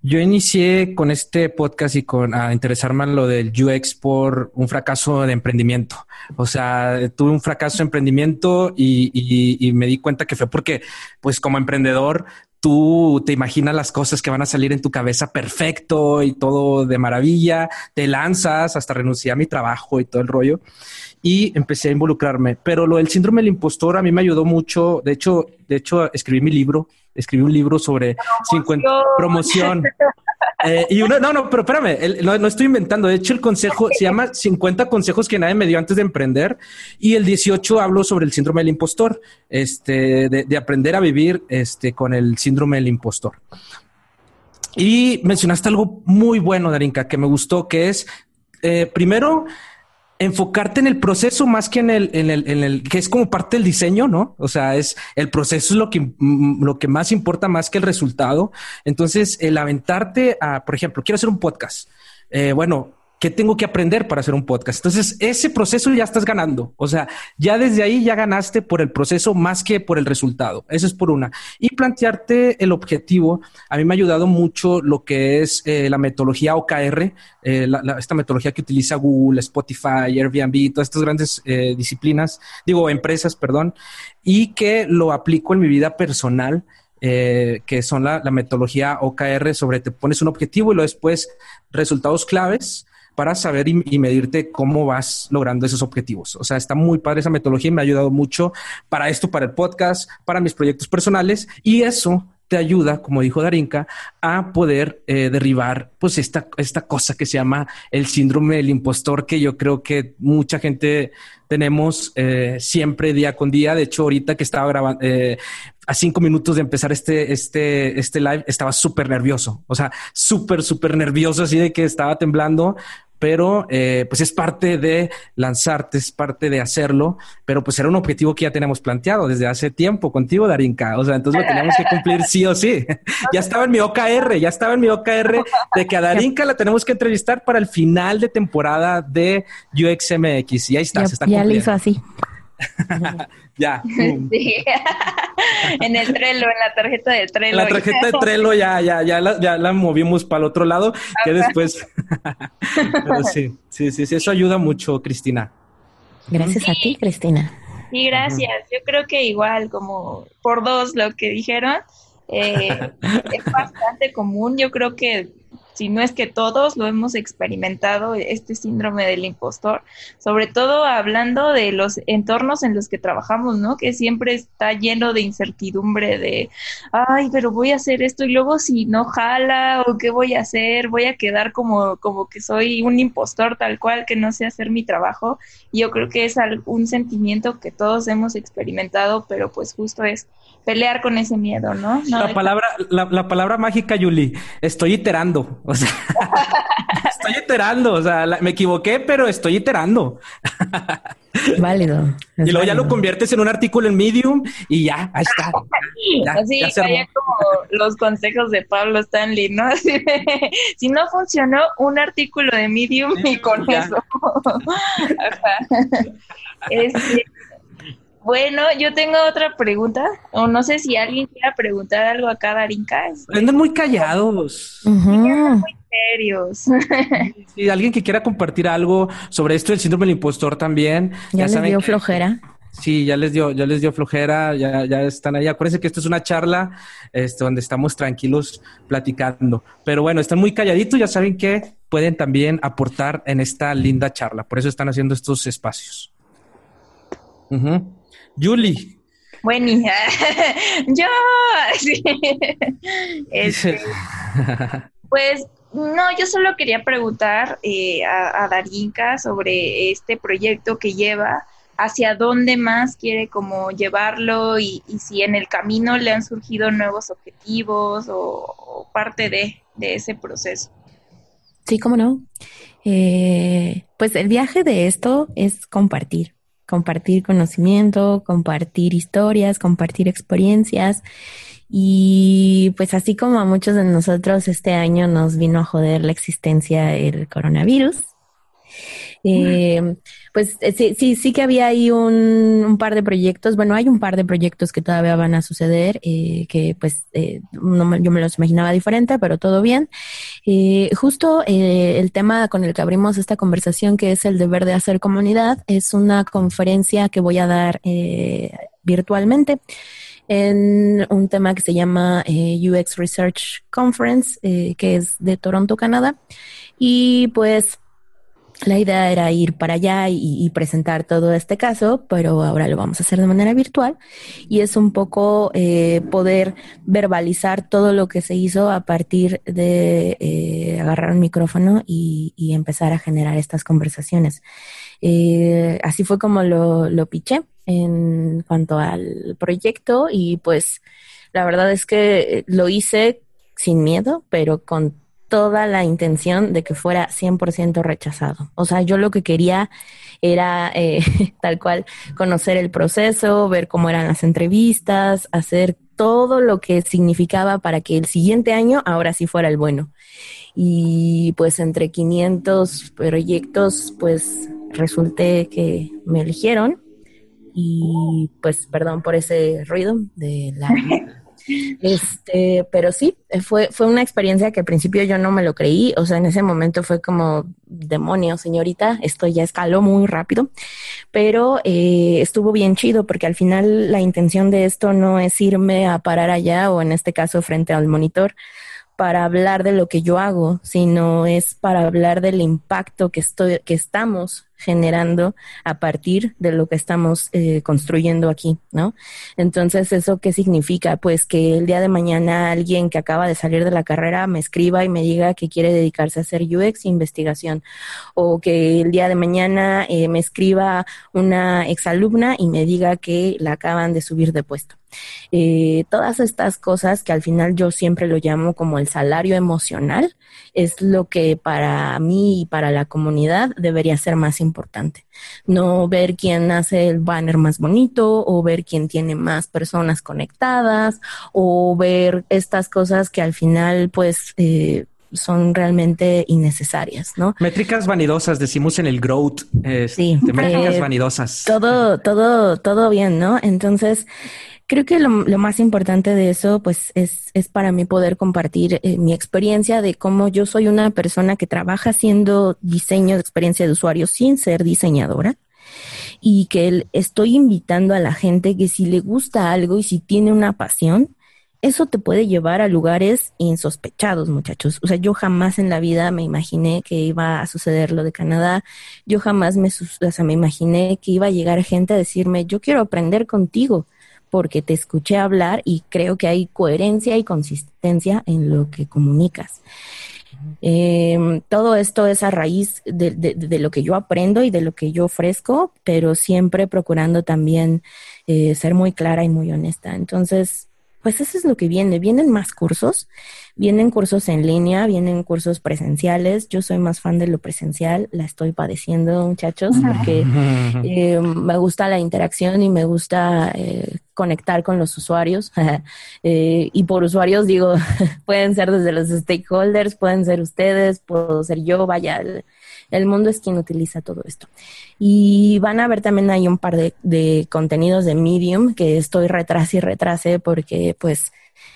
Yo inicié con este podcast y con a interesarme en lo del UX por un fracaso de emprendimiento. O sea, tuve un fracaso de emprendimiento y, y, y me di cuenta que fue porque, pues como emprendedor, tú te imaginas las cosas que van a salir en tu cabeza perfecto y todo de maravilla, te lanzas, hasta renuncié a mi trabajo y todo el rollo y empecé a involucrarme. Pero lo del síndrome del impostor a mí me ayudó mucho. De hecho, de hecho, escribí mi libro, escribí un libro sobre 50 promoción. Eh, y uno, no, no, pero espérame, no, estoy inventando. De hecho, el consejo se llama 50 consejos que nadie me dio antes de emprender. Y el 18 hablo sobre el síndrome del impostor, este, de, aprender a vivir este, con el síndrome del impostor. Y mencionaste algo muy bueno, Darinka, que me gustó, que es, eh, primero, enfocarte en el proceso más que en el, en el, en el, que es como parte del diseño, ¿no? O sea, es el proceso es lo que, mm, lo que más importa más que el resultado. Entonces, el aventarte a, por ejemplo, quiero hacer un podcast. Eh, bueno, ¿Qué tengo que aprender para hacer un podcast? Entonces, ese proceso ya estás ganando. O sea, ya desde ahí ya ganaste por el proceso más que por el resultado. Eso es por una. Y plantearte el objetivo. A mí me ha ayudado mucho lo que es eh, la metodología OKR, eh, esta metodología que utiliza Google, Spotify, Airbnb, todas estas grandes eh, disciplinas, digo, empresas, perdón, y que lo aplico en mi vida personal. que son la, la, metodología OKR sobre te pones un objetivo y luego después resultados claves para saber y, medirte cómo vas logrando esos objetivos. O sea, está muy padre esa metodología y me ha ayudado mucho para esto, para el podcast, para mis proyectos personales y eso te ayuda, como dijo Darinka, a poder eh, derribar pues esta, esta cosa que se llama el síndrome del impostor, que yo creo que mucha gente tenemos eh, siempre día con día. De hecho, ahorita que estaba grabando, eh, a cinco minutos de empezar este, este, este live, estaba súper nervioso. O sea, súper, súper nervioso, así de que estaba temblando, pero eh, pues es parte de lanzarte, es parte de hacerlo, pero pues era un objetivo que ya tenemos planteado desde hace tiempo contigo, Darinka. O sea, entonces lo tenemos que cumplir sí o sí. ya estaba en mi OKR, ya estaba en mi OKR de que a Darinka la tenemos que entrevistar para el final de temporada de UXMX. Y ahí está, se está Ya lo hizo así. ya. en el Trello, en la tarjeta de Trello. La tarjeta de Trello ya, ya, ya la, ya la movimos para el otro lado, que después. Pero sí, sí, sí, sí, eso ayuda mucho, Cristina. Gracias a ti, Cristina. Sí, gracias. Yo creo que igual, como por dos lo que dijeron, eh, es bastante común. Yo creo que si no es que todos lo hemos experimentado, este síndrome del impostor, sobre todo hablando de los entornos en los que trabajamos, ¿no? Que siempre está lleno de incertidumbre de, ay, pero voy a hacer esto y luego si no jala o qué voy a hacer, voy a quedar como, como que soy un impostor tal cual, que no sé hacer mi trabajo. Y yo creo que es un sentimiento que todos hemos experimentado, pero pues justo es pelear con ese miedo, ¿no? la palabra, la, la palabra mágica, Yuli, estoy iterando O sea, estoy iterando. O sea, me equivoqué, pero estoy iterando. Válido. Y luego ya lo conviertes en un artículo en Medium y ya, ahí está. Así, como los consejos de Pablo Stanley, ¿no? si no funcionó, un artículo de Medium y con eso. Este, bueno, yo tengo otra pregunta, o no sé si alguien quiera preguntar algo acá, Darinka. Andan muy callados. muy serios. Si alguien que quiera compartir algo sobre esto del síndrome del impostor también. Ya, les dio flojera. Sí, ya les dio, ya les dio flojera, ya, ya están ahí. Acuérdense que esto es una charla este, donde estamos tranquilos platicando. Pero bueno, están muy calladitos, ya saben que pueden también aportar en esta linda charla. Por eso están haciendo estos espacios. Julie. Bueno, yo, este, pues no, yo solo quería preguntar eh, a, a Darinka sobre este proyecto que lleva, hacia dónde más quiere como llevarlo y, si en el camino le han surgido nuevos objetivos o, parte de, ese proceso. Sí, cómo no. Eh, pues el viaje de esto es compartir, compartir conocimiento, compartir historias, compartir experiencias. Y pues así como a muchos de nosotros este año nos vino a joder la existencia el coronavirus, eh, pues eh, sí, sí, sí que había ahí un, par de proyectos, bueno, hay un par de proyectos que todavía van a suceder, eh, que pues no, yo me los imaginaba diferente, pero todo bien. justo el tema con el que abrimos esta conversación, que es el deber de hacer comunidad, es una conferencia que voy a dar virtualmente en un tema que se llama UX Research Conference, que es de Toronto, Canadá. Y pues la idea era ir para allá y, presentar todo este caso, pero ahora lo vamos a hacer de manera virtual y es un poco eh, poder verbalizar todo lo que se hizo a partir de eh, agarrar un micrófono y, empezar a generar estas conversaciones. Eh, así fue como lo, lo piché en cuanto al proyecto y pues la verdad es que lo hice sin miedo, pero con toda la intención de que fuera 100% rechazado. O sea, yo lo que quería era eh, tal cual conocer el proceso, ver cómo eran las entrevistas, hacer todo lo que significaba para que el siguiente año ahora sí fuera el bueno. Y pues entre 500 proyectos, pues resulté que me eligieron y pues perdón por ese ruido de la Este, pero sí, fue, fue una experiencia que al principio yo no me lo creí, o sea, en ese momento fue como, demonio, señorita, esto ya escaló muy rápido, pero eh, estuvo bien chido porque al final la intención de esto no es irme a parar allá o en este caso frente al monitor, para hablar de lo que yo hago, sino es para hablar del impacto que estoy, que estamos generando a partir de lo que estamos eh, construyendo aquí, ¿no? Entonces, ¿eso qué significa? Pues que el día de mañana alguien que acaba de salir de la carrera me escriba y me diga que quiere dedicarse a hacer UX investigación, o que el día de mañana eh, me escriba una exalumna y me diga que la acaban de subir de puesto. Eh, todas estas cosas que al final yo siempre lo llamo como el salario emocional, es lo que para mí y para la comunidad debería ser más importante. No ver quién hace el banner más bonito o ver quién tiene más personas conectadas o ver estas cosas que al final pues eh, son realmente innecesarias, ¿no? Métricas vanidosas, decimos en el growth. sí, métricas eh, vanidosas. Todo, todo, todo bien, ¿no? Entonces, Creo que lo, más importante de eso, pues, es, para mí poder compartir eh, mi experiencia de cómo yo soy una persona que trabaja haciendo diseño de experiencia de usuario sin ser diseñadora y que estoy invitando a la gente que si le gusta algo y si tiene una pasión, eso te puede llevar a lugares insospechados, muchachos. O sea, yo jamás en la vida me imaginé que iba a suceder lo de Canadá. Yo jamás me, o sea, me imaginé que iba a llegar gente a decirme, yo quiero aprender contigo porque te escuché hablar y creo que hay coherencia y consistencia en lo que comunicas. Em, todo esto es a raíz de, lo que yo aprendo y de lo que yo ofrezco, pero siempre procurando también eh, ser muy clara y muy honesta. Entonces, pues eso es lo que viene. Vienen más cursos, vienen cursos en línea, vienen cursos presenciales. Yo soy más fan de lo presencial, la estoy padeciendo, muchachos, porque eh, me gusta la interacción y me gusta eh, conectar con los usuarios. Eh, y por usuarios digo, pueden ser desde los stakeholders, pueden ser ustedes, puedo ser yo, vaya. El, mundo es quien utiliza todo esto. Y van a ver también hay un par de, de contenidos de Medium que estoy retrase y retrase porque pues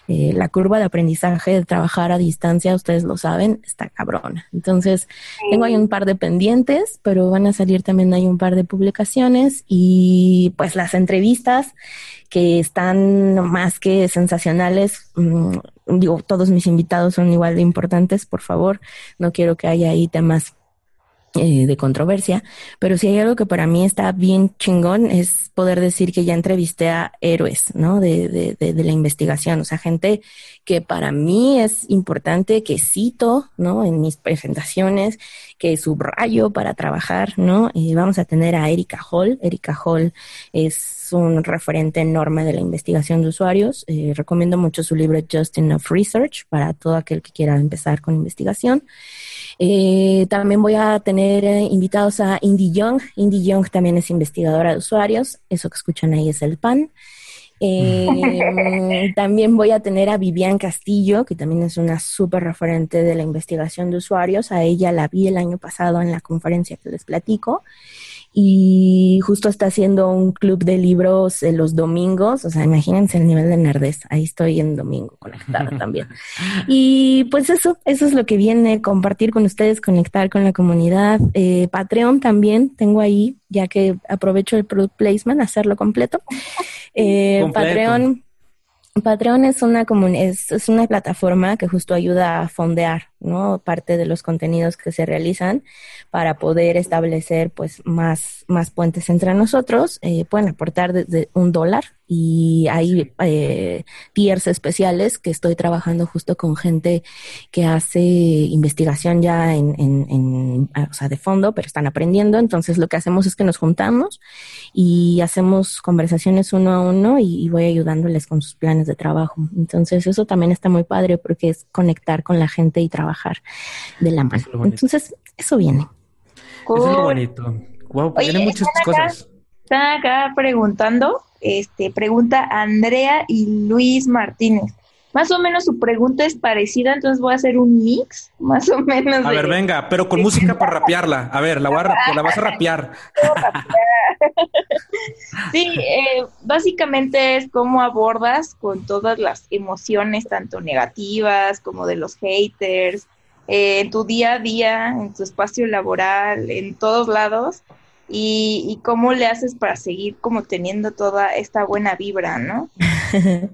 eh, la curva de aprendizaje de trabajar a distancia, ustedes lo saben, está cabrona. Entonces, tengo ahí un par de pendientes, pero van a salir también hay un par de publicaciones y pues las entrevistas que están más que sensacionales. Mm, digo, todos mis invitados son igual de importantes, por favor. No quiero que haya ahí temas eh, de controversia, pero si hay algo que para mí está bien chingón es poder decir que ya entrevisté a héroes, ¿no? De, de, de, la investigación, o sea, gente que para mí es importante, que cito, ¿no? En mis presentaciones, que subrayo para trabajar, ¿no? Vamos a tener a Erika Hall. Erika Hall es un referente enorme de la investigación de usuarios. Eh, recomiendo mucho su libro Just Enough Research para todo aquel que quiera empezar con investigación. Eh, también voy a tener eh, invitados a Indy Young. Indy Young también es investigadora de usuarios. Eso que escuchan ahí es el PAN. Eh, también voy a tener a Vivian Castillo, que también es una súper referente de la investigación de usuarios. A ella la vi el año pasado en la conferencia que les platico y justo está haciendo un club de libros los domingos, o sea, imagínense el nivel de nerdez, ahí estoy en domingo conectada también. Y pues eso, eso es lo que viene, compartir con ustedes, conectar con la comunidad. Eh, Patreon también tengo ahí, ya que aprovecho el product placement, hacerlo completo. Eh, Patreon. Patreon es una, es, es una plataforma que justo ayuda a fondear ¿no? Parte de los contenidos que se realizan para poder establecer pues más, más puentes entre nosotros. Eh, pueden aportar desde un dólar y hay eh, tiers especiales que estoy trabajando justo con gente que hace investigación ya en, en, o sea, de fondo, pero están aprendiendo. Entonces lo que hacemos es que nos juntamos y hacemos conversaciones uno a uno y, y voy ayudándoles con sus planes de trabajo. Entonces eso también está muy padre porque es conectar con la gente y trabajar trabajar de la mano. Entonces, eso viene. Eso es bonito. Wow, pues Oye, muchas cosas. están acá preguntando, este, pregunta Andrea y Luis Martínez. Más o menos su pregunta es parecida, entonces voy a hacer un mix, más o menos. A ver, venga, pero con música para rapearla. A ver, la, voy a, la vas a rapear. sí, eh, básicamente es cómo abordas con todas las emociones, tanto negativas como de los haters, eh, en tu día a día, en tu espacio laboral, en todos lados, y, cómo le haces para seguir como teniendo toda esta buena vibra, ¿no?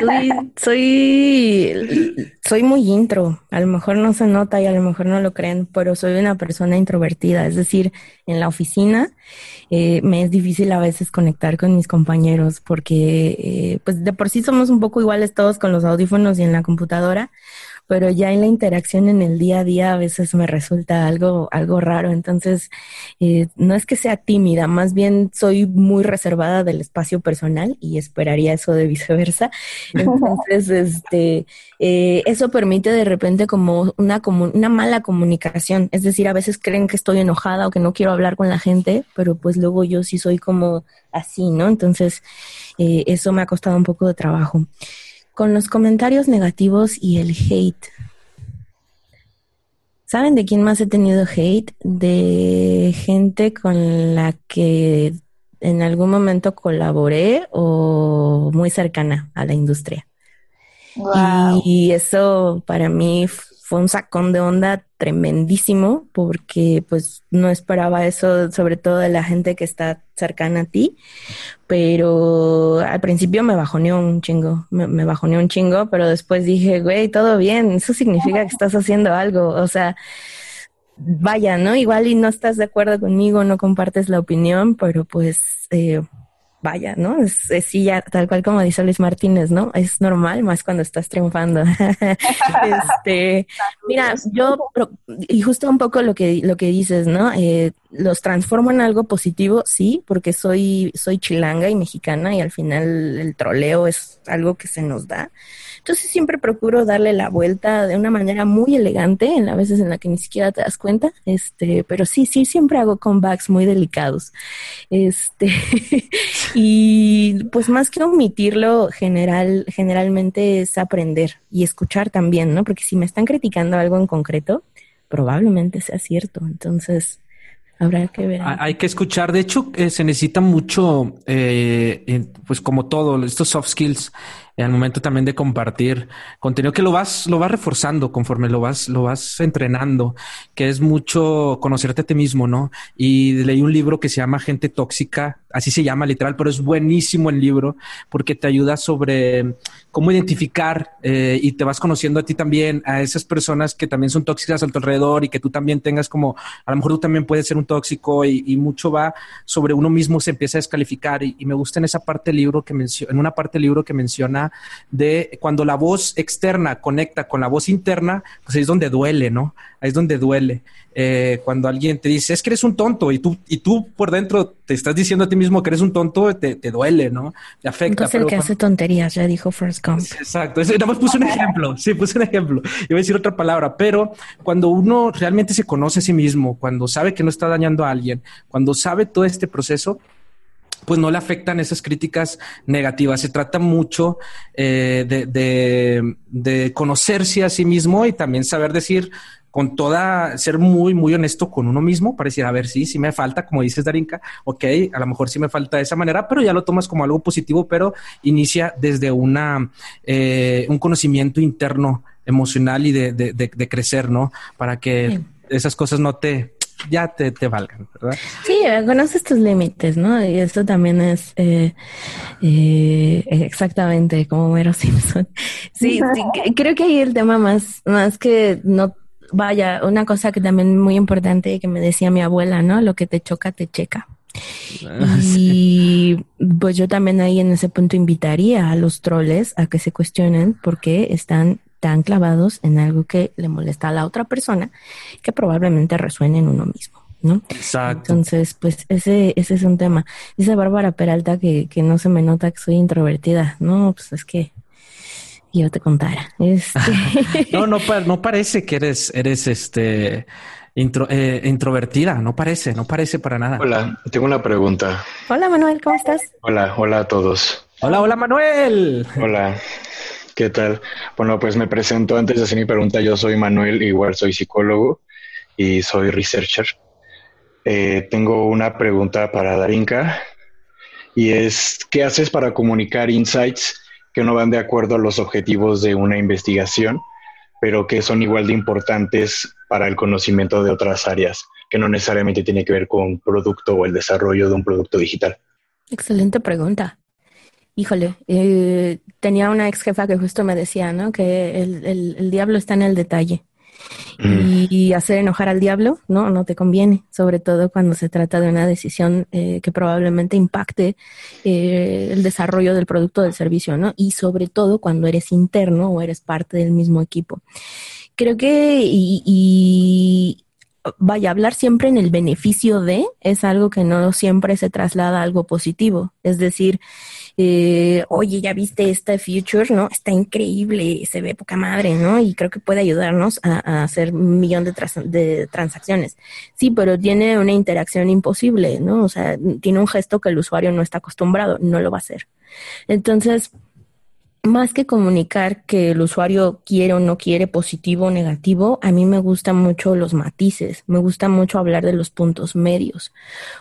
soy, soy, soy muy intro, a lo mejor no se nota y a lo mejor no lo creen, pero soy una persona introvertida, es decir, en la oficina eh, me es difícil a veces conectar con mis compañeros porque eh, pues de por sí somos un poco iguales todos con los audífonos y en la computadora, pero ya en la interacción en el día a día a veces me resulta algo, algo raro. Entonces, eh, no es que sea tímida, más bien soy muy reservada del espacio personal y esperaría eso de viceversa. Entonces, este, eh, eso permite de repente como una, como una mala comunicación. Es decir, a veces creen que estoy enojada o que no quiero hablar con la gente, pero pues luego yo sí soy como así, ¿no? Entonces, eh, eso me ha costado un poco de trabajo con los comentarios negativos y el hate. ¿Saben de quién más he tenido hate? De gente con la que en algún momento colaboré o muy cercana a la industria. Y eso para mí fue un sacón de onda tremendísimo porque pues no esperaba eso, sobre todo de la gente que está cercana a ti, pero al principio me bajoneó un chingo, me, me bajoneó un chingo, pero después dije, güey, todo bien, eso significa que estás haciendo algo, o sea, vaya, ¿no? Igual y no estás de acuerdo conmigo, no compartes la opinión, pero pues... Eh, vaya, ¿no? Es, es, sí, ya tal cual como dice Luis Martínez, ¿no? Es normal, más cuando estás triunfando. este, mira, yo, y justo un poco lo que, lo que dices, ¿no? Eh, los transformo en algo positivo, sí, porque soy, soy chilanga y mexicana y al final el troleo es algo que se nos da. Entonces siempre procuro darle la vuelta de una manera muy elegante, en las veces en la que ni siquiera te das cuenta, este, pero sí, sí, siempre hago comebacks muy delicados. Este, y pues más que omitirlo, general, generalmente es aprender y escuchar también, ¿no? Porque si me están criticando algo en concreto, probablemente sea cierto. Entonces, Habrá que ver. Hay que escuchar. De hecho, eh, se necesita mucho, eh, pues como todo, estos soft skills al momento también de compartir contenido que lo vas, lo vas reforzando conforme lo vas, lo vas entrenando, que es mucho conocerte a ti mismo, ¿no? Y leí un libro que se llama Gente Tóxica, así se llama literal, pero es buenísimo el libro porque te ayuda sobre cómo identificar eh, y te vas conociendo a ti también, a esas personas que también son tóxicas a tu alrededor y que tú también tengas como, a lo mejor tú también puedes ser un tóxico y, mucho va sobre uno mismo, se empieza a descalificar y, y me gusta en esa parte del libro que menciona, en una parte del libro que menciona de cuando la voz externa conecta con la voz interna, pues ahí es donde duele, ¿no? Ahí es donde duele. Eh, cuando alguien te dice, es que eres un tonto y tú, y tú por dentro te estás diciendo a ti mismo que eres un tonto, te, duele, ¿no? Te afecta. Entonces el que hace tonterías, ya dijo First Gump. Exacto, nada más puse un ejemplo, sí, puse un ejemplo. Iba a decir otra palabra, pero cuando uno realmente se conoce a sí mismo, cuando sabe que no está dañando a alguien, cuando sabe todo este proceso, pues no le afectan esas críticas negativas. Se trata mucho eh, de, conocerse a sí mismo y también saber decir con toda, ser muy, muy honesto con uno mismo, para decir, a ver, sí, sí me falta, como dices, Darinka, ok, a lo mejor sí me falta de esa manera, pero ya lo tomas como algo positivo, pero inicia desde una, eh, un conocimiento interno, emocional y de, crecer, ¿no? Para que esas cosas no te, ya te, te valgan, ¿verdad? Sí, conoces tus límites, ¿no? Y esto también es eh, eh, exactamente como Mero Simpson. Sí, creo que ahí el tema más, más que no vaya, una cosa que también muy importante que me decía mi abuela, ¿no? Lo que te choca, te checa. Ah, y pues yo también ahí en ese punto invitaría a los troles a que se cuestionen por qué están tan clavados en algo que le molesta a la otra persona que probablemente resuene en uno mismo. ¿no? Exacto. Entonces, pues ese, ese es un tema. Dice Bárbara Peralta que, que no se me nota que soy introvertida. No, pues es que yo te contara. Este... no, no, no parece que eres, eres este eh, introvertida, no parece, no parece para nada. Hola, tengo una pregunta. Hola Manuel, ¿cómo estás? Hola, hola a todos. Hola, hola Manuel. Hola. ¿Qué tal? Bueno, pues me presento antes de hacer mi pregunta. Yo soy Manuel, igual soy psicólogo y soy researcher. Eh, tengo una pregunta para Darinka y es, ¿qué haces para comunicar insights que no van de acuerdo a los objetivos de una investigación, pero que son igual de importantes para el conocimiento de otras áreas, que no necesariamente tiene que ver con producto o el desarrollo de un producto digital? Excelente pregunta. Híjole, eh, tenía una ex jefa que justo me decía, ¿no? Que el, el, diablo está en el detalle. Y, hacer enojar al diablo, no, no te conviene, sobre todo cuando se trata de una decisión eh, que probablemente impacte eh, el desarrollo del producto o del servicio, ¿no? Y sobre todo cuando eres interno o eres parte del mismo equipo. Creo que, y, y vaya, hablar siempre en el beneficio de es algo que no siempre se traslada a algo positivo. Es decir, eh, oye, ya viste esta future, ¿no? Está increíble, se ve poca madre, ¿no? Y creo que puede ayudarnos a, hacer un millón de, de transacciones. Sí, pero tiene una interacción imposible, ¿no? O sea, tiene un gesto que el usuario no está acostumbrado, no lo va a hacer. Entonces, más que comunicar que el usuario quiere o no quiere, positivo o negativo, a mí me gustan mucho los matices, me gusta mucho hablar de los puntos medios.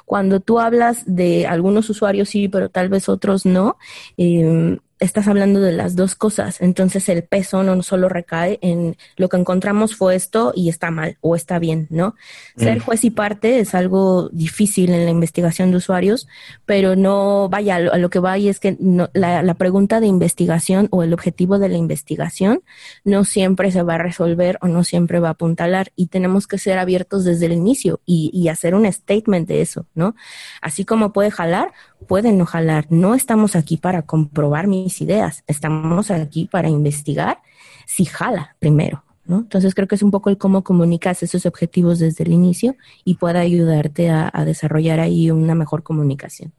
Cuando tú hablas de algunos usuarios sí, pero tal vez otros no, em, estás hablando de las dos cosas. Entonces el peso no solo recae en lo que encontramos fue esto y está mal o está bien, ¿no? Ser mm. juez y parte es algo difícil en la investigación de usuarios, pero no, vaya, a lo, que vaya es que la, la, pregunta de investigación o el objetivo de la investigación no siempre se va a resolver o no siempre va a apuntalar y tenemos que ser abiertos desde el inicio y, y hacer un statement de eso, ¿no? Así como puede jalar, puede no jalar. No estamos aquí para comprobar mis ideas, estamos aquí para investigar si jala primero. ¿no? Entonces creo que es un poco el cómo comunicas esos objetivos desde el inicio y puede ayudarte a, desarrollar ahí una mejor comunicación.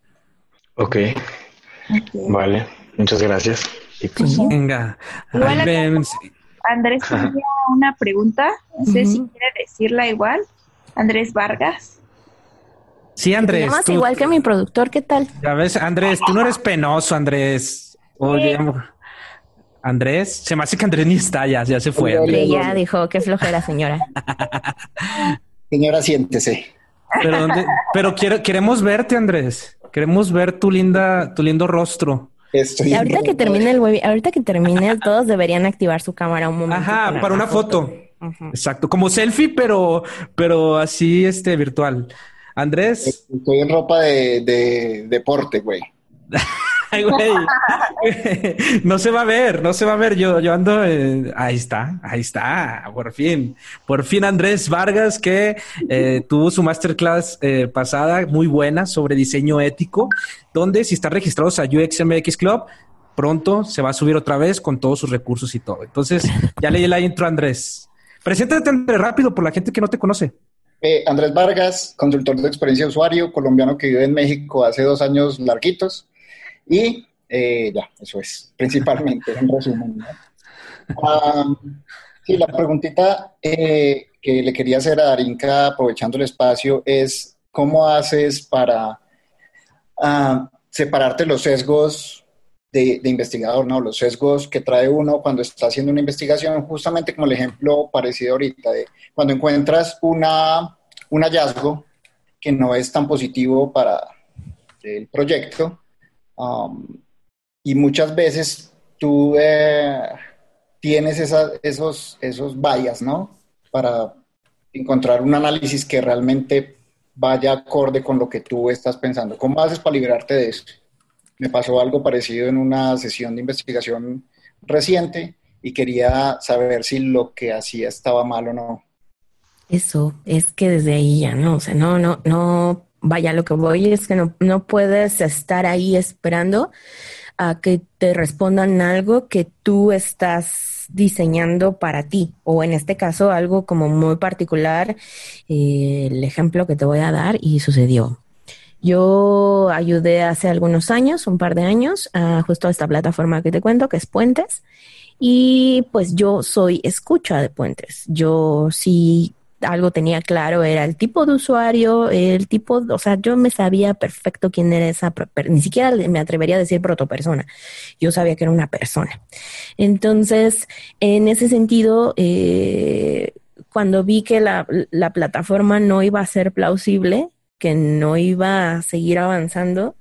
Ok. Vale, muchas gracias. Pues, venga. Andrés tenía una pregunta, no sé si quiere decirla igual. Andrés Vargas. Sí, Andrés. Te igual que mi productor, ¿qué tal? Ya ves, Andrés, tú no eres penoso, Andrés. Oye, Andrés, se me hace que Andrés ni está, ya, ya se fue. Ya dijo, qué flojera, señora. señora, siéntese. Pero, pero queremos verte, Andrés. Queremos ver tu linda, tu lindo rostro. Estoy ahorita que termine el web, ahorita que termine, todos deberían activar su cámara un momento. Ajá, para, una foto. Exacto, como selfie, pero, pero así, este, virtual. Andrés. Estoy en ropa de, deporte, güey. No se va a ver, no se va a ver. Yo, yo ando. ahí está, ahí está. Por fin. Por fin, Andrés Vargas, que eh, tuvo su masterclass eh, pasada muy buena sobre diseño ético, donde si están registrados a UXMX Club, pronto se va a subir otra vez con todos sus recursos y todo. Entonces, ya leí la intro, Andrés. Preséntate, Andrés, rápido por la gente que no te conoce. Eh, Andrés Vargas, consultor de experiencia de usuario, colombiano que vive en México hace dos años larguitos. Y eh, ya, eso es, principalmente, en resumen. sí, la preguntita eh, que le quería hacer a Darinka, aprovechando el espacio, es ¿cómo haces para separarte los sesgos de, de, investigador, ¿no? Los sesgos que trae uno cuando está haciendo una investigación, justamente como el ejemplo parecido ahorita, de cuando encuentras una, un hallazgo que no es tan positivo para el proyecto, y muchas veces tú eh, tienes esos, esos vallas, ¿no? Para encontrar un análisis que realmente vaya acorde con lo que tú estás pensando. ¿Cómo haces para liberarte de eso? Me pasó algo parecido en una sesión de investigación reciente y quería saber si lo que hacía estaba mal o no. Eso, es que desde ahí ya no, o sea, no, no, no, vaya, lo que voy es que no, no puedes estar ahí esperando a que te respondan algo que tú estás diseñando para ti, o en este caso algo como muy particular, eh, el ejemplo que te voy a dar y sucedió. Yo ayudé hace algunos años, un par de años, justo a esta plataforma que te cuento, que es Puentes. Y pues yo soy escucha de Puentes. Yo sí algo tenía claro, era el tipo de usuario, el tipo, o sea, yo me sabía perfecto quién era esa, ni siquiera me atrevería a decir protopersona, yo sabía que era una persona. Entonces, en ese sentido, eh, cuando vi que la, la plataforma no iba a ser plausible, que no iba a seguir avanzando,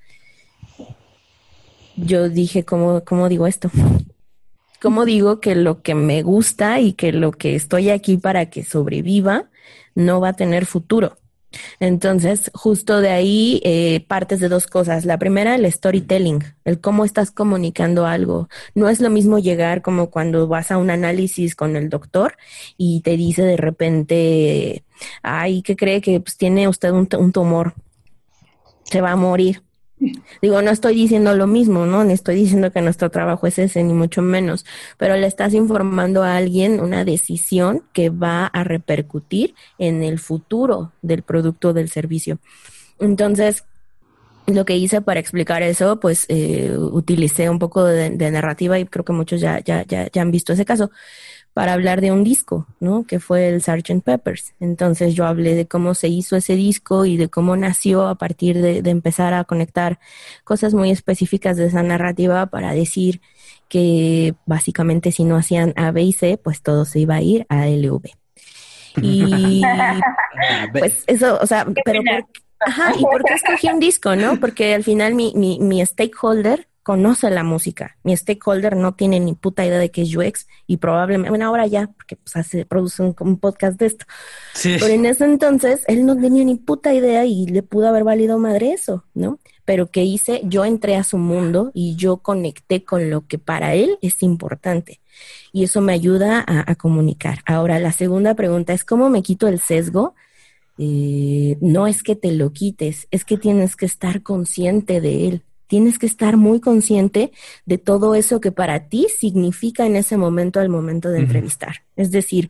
yo dije, ¿cómo, cómo digo esto? ¿Cómo digo que lo que me gusta y que lo que estoy aquí para que sobreviva no va a tener futuro? Entonces, justo de ahí eh, partes de dos cosas. La primera, el storytelling, el cómo estás comunicando algo. No es lo mismo llegar como cuando vas a un análisis con el doctor y te dice de repente, ay, ¿qué cree que pues, tiene usted un, un tumor? Se va a morir. Digo, no estoy diciendo lo mismo, ¿no? Ni estoy diciendo que nuestro trabajo es ese, ni mucho menos, pero le estás informando a alguien una decisión que va a repercutir en el futuro del producto o del servicio. Entonces, lo que hice para explicar eso, pues eh, utilicé un poco de, de, narrativa y creo que muchos ya, ya, ya, ya han visto ese caso para hablar de un disco, ¿no? Que fue el Sgt. Peppers. Entonces yo hablé de cómo se hizo ese disco y de cómo nació a partir de, empezar a conectar cosas muy específicas de esa narrativa para decir que básicamente si no hacían A, B y C, pues todo se iba a ir a LV. Y pues eso, o sea, pero ajá, ¿y por qué escogí un disco, no? Porque al final mi, mi, mi stakeholder conoce la música. Mi stakeholder no tiene ni puta idea de qué es UX y probablemente, bueno, ahora ya, porque pues hace, produce un, podcast de esto. Pero en ese entonces él no tenía ni puta idea y le pudo haber valido madre eso, ¿no? Pero ¿qué hice? Yo entré a su mundo y yo conecté con lo que para él es importante. Y eso me ayuda a, a comunicar. Ahora, la segunda pregunta es, ¿cómo me quito el sesgo? Eh, no es que te lo quites, es que tienes que estar consciente de él. Tienes que estar muy consciente de todo eso que para ti significa en ese momento al momento de entrevistar. Es decir,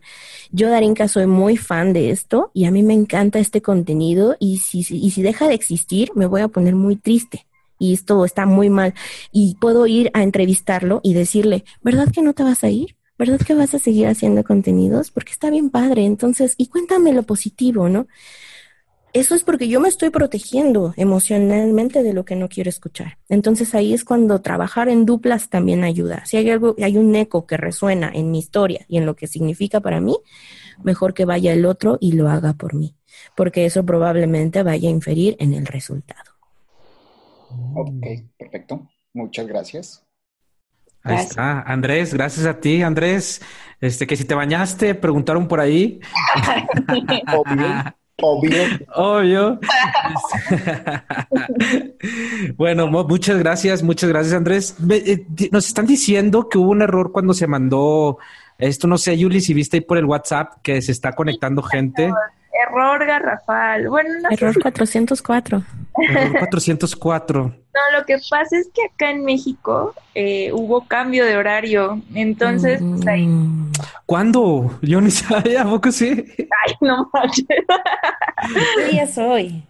yo, Darinka, soy muy fan de esto y a mí me encanta este contenido y si, y si deja de existir, me voy a poner muy triste y esto está muy mal. Y puedo ir a entrevistarlo y decirle, ¿verdad que no te vas a ir? ¿verdad que vas a seguir haciendo contenidos? Porque está bien padre. Entonces, y cuéntame lo positivo, ¿no? Eso es porque yo me estoy protegiendo emocionalmente de lo que no quiero escuchar. Entonces ahí es cuando trabajar en duplas también ayuda. Si hay algo, hay un eco que resuena en mi historia y en lo que significa para mí, mejor que vaya el otro y lo haga por mí, porque eso probablemente vaya a inferir en el resultado. Ok, perfecto. Muchas gracias. Ahí está, Andrés, gracias a ti, Andrés. Este, que si te bañaste, preguntaron por ahí. Obvio. Obvio. Bueno, muchas gracias, muchas gracias, Andrés. Eh, nos están diciendo que hubo un error cuando se mandó esto, no sé, Yuli, si viste ahí por el WhatsApp que se está conectando gente. Error garrafal. Bueno, no Error 404. Error 404. No, lo que pasa es que acá en México eh, hubo cambio de horario. Entonces, pues ahí. Mm. ¿Cuándo? Yo ni sabía, ¿a poco sí? Ay, no manches. ¿Qué día soy?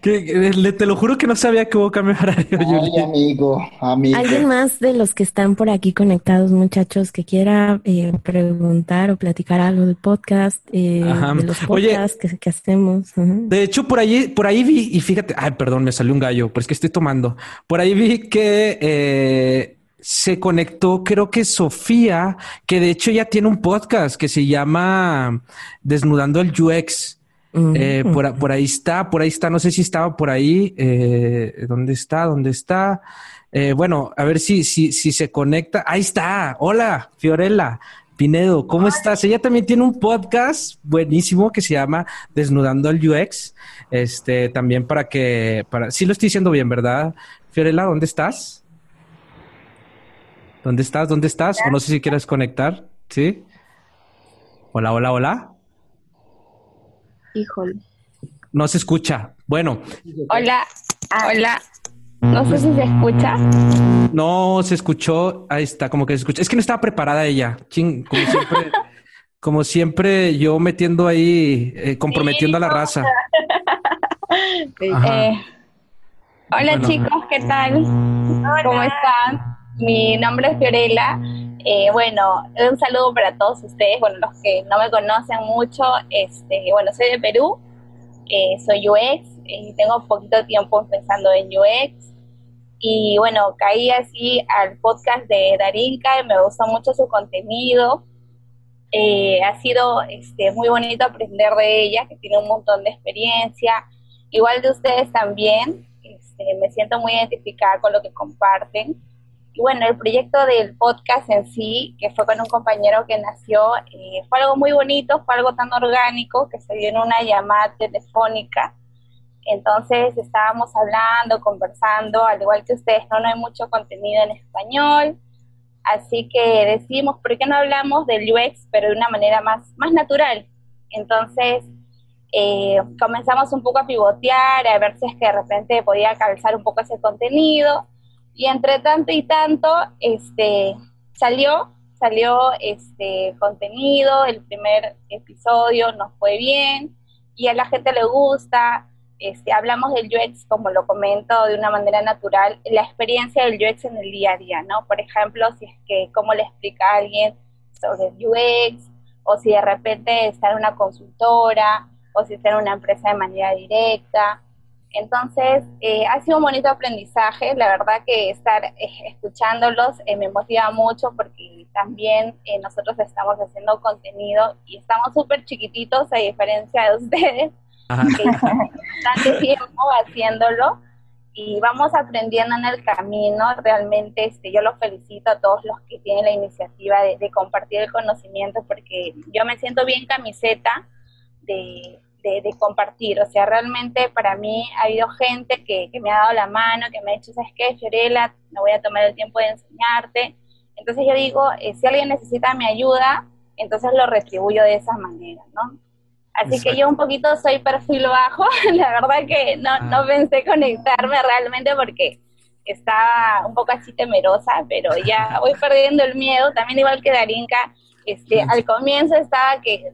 Que, le, te lo juro que no sabía que hubo cambio de horario. Ay, amigo, amigo. ¿Alguien más de los que están por aquí conectados, muchachos, que quiera eh, preguntar o platicar algo del podcast, eh, de los podcasts que, hacemos? De hecho, por ahí, por ahí vi, y fíjate, ay, perdón, me salió un gallo, pero es que estoy tomando. Por ahí vi que eh, se conectó, creo que Sofía, que de hecho ya tiene un podcast que se llama Desnudando el UX. Eh, por, ahí está, por ahí está, no sé si estaba por ahí. Eh, ¿Dónde está? ¿Dónde está? Eh, bueno, a ver si, si, si se conecta. Ahí está. Hola, Fiorella Pinedo, ¿cómo estás? Ella también tiene un podcast buenísimo que se llama Desnudando el UX. Este, también para que, para, sí lo estoy diciendo bien, ¿verdad? Fiorella, ¿dónde estás? ¿Dónde estás? ¿Dónde estás? O no sé si quieres conectar. ¿Sí? Hola, hola, hola. Híjole. No se escucha. Bueno. Hola, hola. No sé si se escucha. No, se escuchó. Ahí está, como que se escucha. Es que no estaba preparada ella. como siempre, como siempre yo metiendo ahí, eh, comprometiendo a la raza. Eh, hola chicos, ¿qué tal? ¿Cómo están? Mi nombre es Fiorella. Eh, bueno, un saludo para todos ustedes, bueno, los que no me conocen mucho, este, bueno, soy de Perú, eh, soy UX, y tengo poquito tiempo pensando en UX, y bueno, caí así al podcast de Darinka, y me gustó mucho su contenido, eh, ha sido este, muy bonito aprender de ella, que tiene un montón de experiencia, igual de ustedes también, este, me siento muy identificada con lo que comparten, y bueno, el proyecto del podcast en sí, que fue con un compañero que nació, eh, fue algo muy bonito, fue algo tan orgánico que se dio en una llamada telefónica. Entonces estábamos hablando, conversando, al igual que ustedes, no, no hay mucho contenido en español. Así que decimos, ¿por qué no hablamos del UX, pero de una manera más, más natural? Entonces eh, comenzamos un poco a pivotear, a ver si es que de repente podía calzar un poco ese contenido y entre tanto y tanto, este, salió, salió este contenido, el primer episodio nos fue bien y a la gente le gusta. Este, hablamos del UX, como lo comento, de una manera natural, la experiencia del UX en el día a día, ¿no? Por ejemplo, si es que, cómo le explica a alguien sobre el UX, o si de repente está en una consultora, o si está en una empresa de manera directa, entonces, eh, ha sido un bonito aprendizaje. La verdad que estar eh, escuchándolos eh, me motiva mucho porque también nosotros estamos haciendo contenido y estamos súper chiquititos a diferencia de ustedes, que bastante tiempo haciéndolo. y vamos aprendiendo en el camino. Realmente este, yo los felicito a todos los que tienen la iniciativa de, compartir el conocimiento porque yo me siento bien camiseta de, de, compartir. O sea, realmente para mí ha habido gente que, que, me ha dado la mano, que me ha dicho, ¿sabes qué, Fiorella? Me voy a tomar el tiempo de enseñarte. Entonces yo digo, eh, si alguien necesita mi ayuda, entonces lo retribuyo de esa manera, ¿no? Así que yo un poquito soy perfil bajo, la verdad que no, no ah. pensé conectarme realmente porque estaba un poco así temerosa, pero ya voy perdiendo el miedo, también igual que Darinka, este, al comienzo estaba que,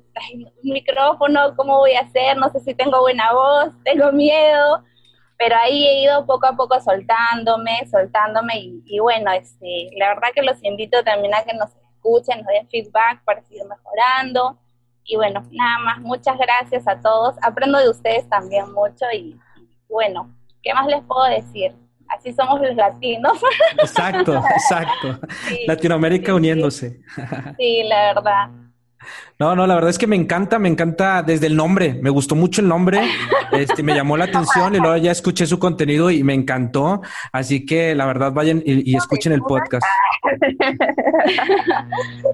un micrófono, ¿cómo voy a hacer? No sé si tengo buena voz, tengo miedo, pero ahí he ido poco a poco soltándome, soltándome y, y bueno, este, la verdad que los invito también a que nos escuchen, nos den feedback para seguir mejorando y bueno, nada más, muchas gracias a todos. Aprendo de ustedes también mucho y bueno, ¿qué más les puedo decir? Así somos los latinos. Exacto, exacto. Latinoamérica uniéndose. Sí, la verdad. No, no, la verdad es que me encanta, me encanta desde el nombre, me gustó mucho el nombre, este, me llamó la atención y luego ya escuché su contenido y me encantó, así que la verdad vayan y, escuchen el podcast.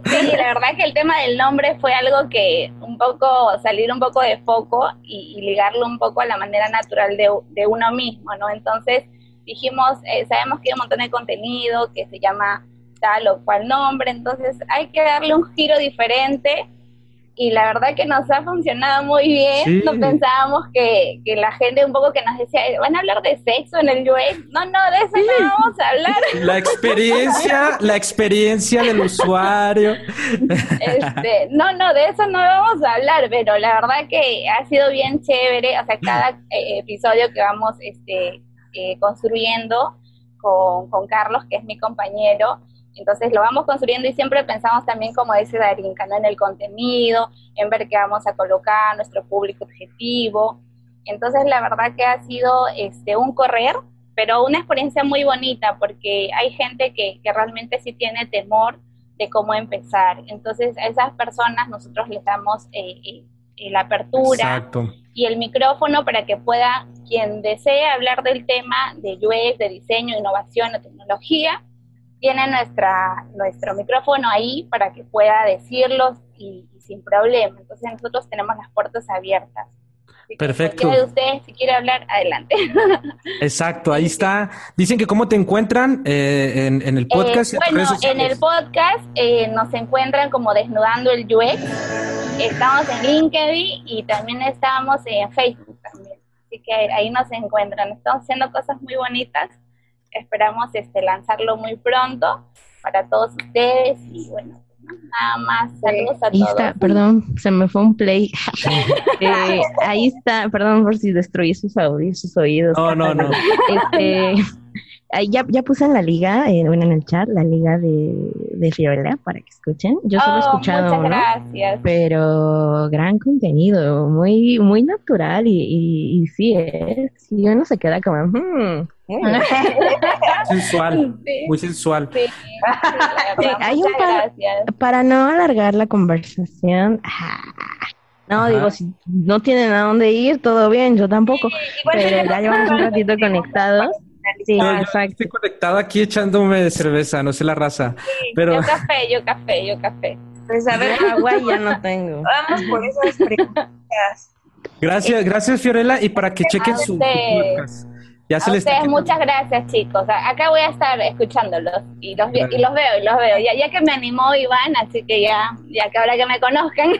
Sí, la verdad que el tema del nombre fue algo que un poco, salir un poco de foco y, ligarlo un poco a la manera natural de, de uno mismo, ¿no? Entonces dijimos, eh, sabemos que hay un montón de contenido que se llama tal o cual nombre, entonces hay que darle un giro diferente y la verdad que nos ha funcionado muy bien. No pensábamos que, que, la gente un poco que nos decía, ¿van a hablar de sexo en el UX? No, no, de eso no vamos a hablar. La experiencia, la experiencia del usuario. Este, no, no, de eso no vamos a hablar, pero la verdad que ha sido bien chévere, o sea, cada eh, episodio que vamos este, eh, construyendo con, con Carlos, que es mi compañero, entonces lo vamos construyendo y siempre pensamos también, como dice Darinka, ¿no? en el contenido, en ver qué vamos a colocar, nuestro público objetivo. Entonces la verdad que ha sido este, un correr, pero una experiencia muy bonita porque hay gente que, que realmente sí tiene temor de cómo empezar. Entonces a esas personas nosotros les damos eh, eh, eh, la apertura y el micrófono para que pueda quien desee hablar del tema de UX, de diseño, innovación o tecnología, tiene nuestra, nuestro micrófono ahí para que pueda decirlos y, sin problema. Entonces nosotros tenemos las puertas abiertas. Perfecto. de ustedes, si quiere hablar, adelante. Exacto, ahí está. Dicen que cómo te encuentran eh, en, el eh, podcast. bueno, en, el podcast eh, nos encuentran como Desnudando el UX. Estamos en LinkedIn y también estamos en Facebook también. Así que ahí nos encuentran. Estamos haciendo cosas muy bonitas Esperamos este, lanzarlo muy pronto para todos ustedes y bueno, nada más. Saludos a ahí Está, perdón, se me fue un play. Eh, ahí está, perdón por si destruí sus audios, sus oídos. No, no, no. Este, ya, ya puse en la liga, eh, bueno, en el chat, la liga de, de Fiorella para que escuchen. Yo solo he oh, escuchado muchas gracias. pero gran contenido, muy muy natural y, y, sí, es, y uno se queda como, hmm, sensual, muy sensual. Sí, hay un para no alargar la conversación. No, digo, si no tienen a dónde ir, todo bien, yo tampoco. pero ya llevamos un ratito conectados. Sí, exacto. Estoy conectado aquí echándome de cerveza, no sé la raza. pero... Yo café, yo café, yo café. Pues a ver, agua ya no tengo. Vamos por esas preguntas. Gracias, gracias Fiorella, y para que chequen su, podcast. Ya se a ustedes, muchas gracias, chicos. Acá voy a estar escuchándolos y los, y los veo y los veo. Ya, ya que me animó Iván, así que ya, ya que ahora que me conozcan.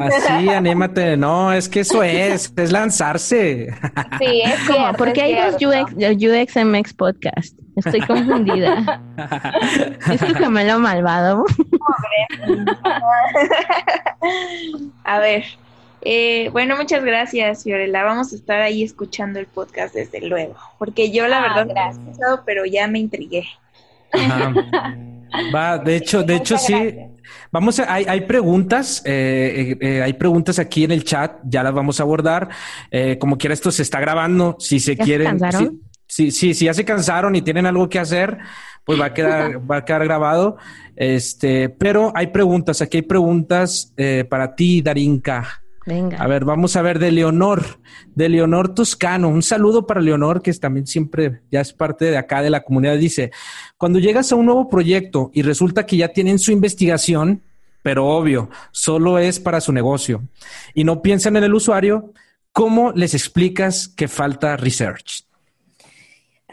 Así, anímate. No, es que eso es, es lanzarse. Sí, es como, porque hay dos UX, UXMX podcast. Estoy confundida. es tu gemelo malvado. a ver, eh, bueno, muchas gracias, Fiorella. Vamos a estar ahí escuchando el podcast desde luego, porque yo la ah, verdad no he escuchado, pero ya me intrigué. Va, de hecho, de hecho sí. Vamos a, hay, hay preguntas, eh, eh, hay preguntas aquí en el chat, ya las vamos a abordar. como quiera, esto se está grabando. Si se quieren, si, si, si, ya se cansaron y tienen algo que hacer, pues va a quedar, va a quedar grabado. Este, pero hay preguntas, aquí hay preguntas para ti, Darinka. Venga. A ver, vamos a ver de Leonor, de Leonor Toscano. Un saludo para Leonor, que también siempre ya es parte de acá de la comunidad. Dice, cuando llegas a un nuevo proyecto y resulta que ya tienen su investigación, pero obvio, solo es para su negocio y no piensan en el usuario, ¿cómo les explicas que falta research?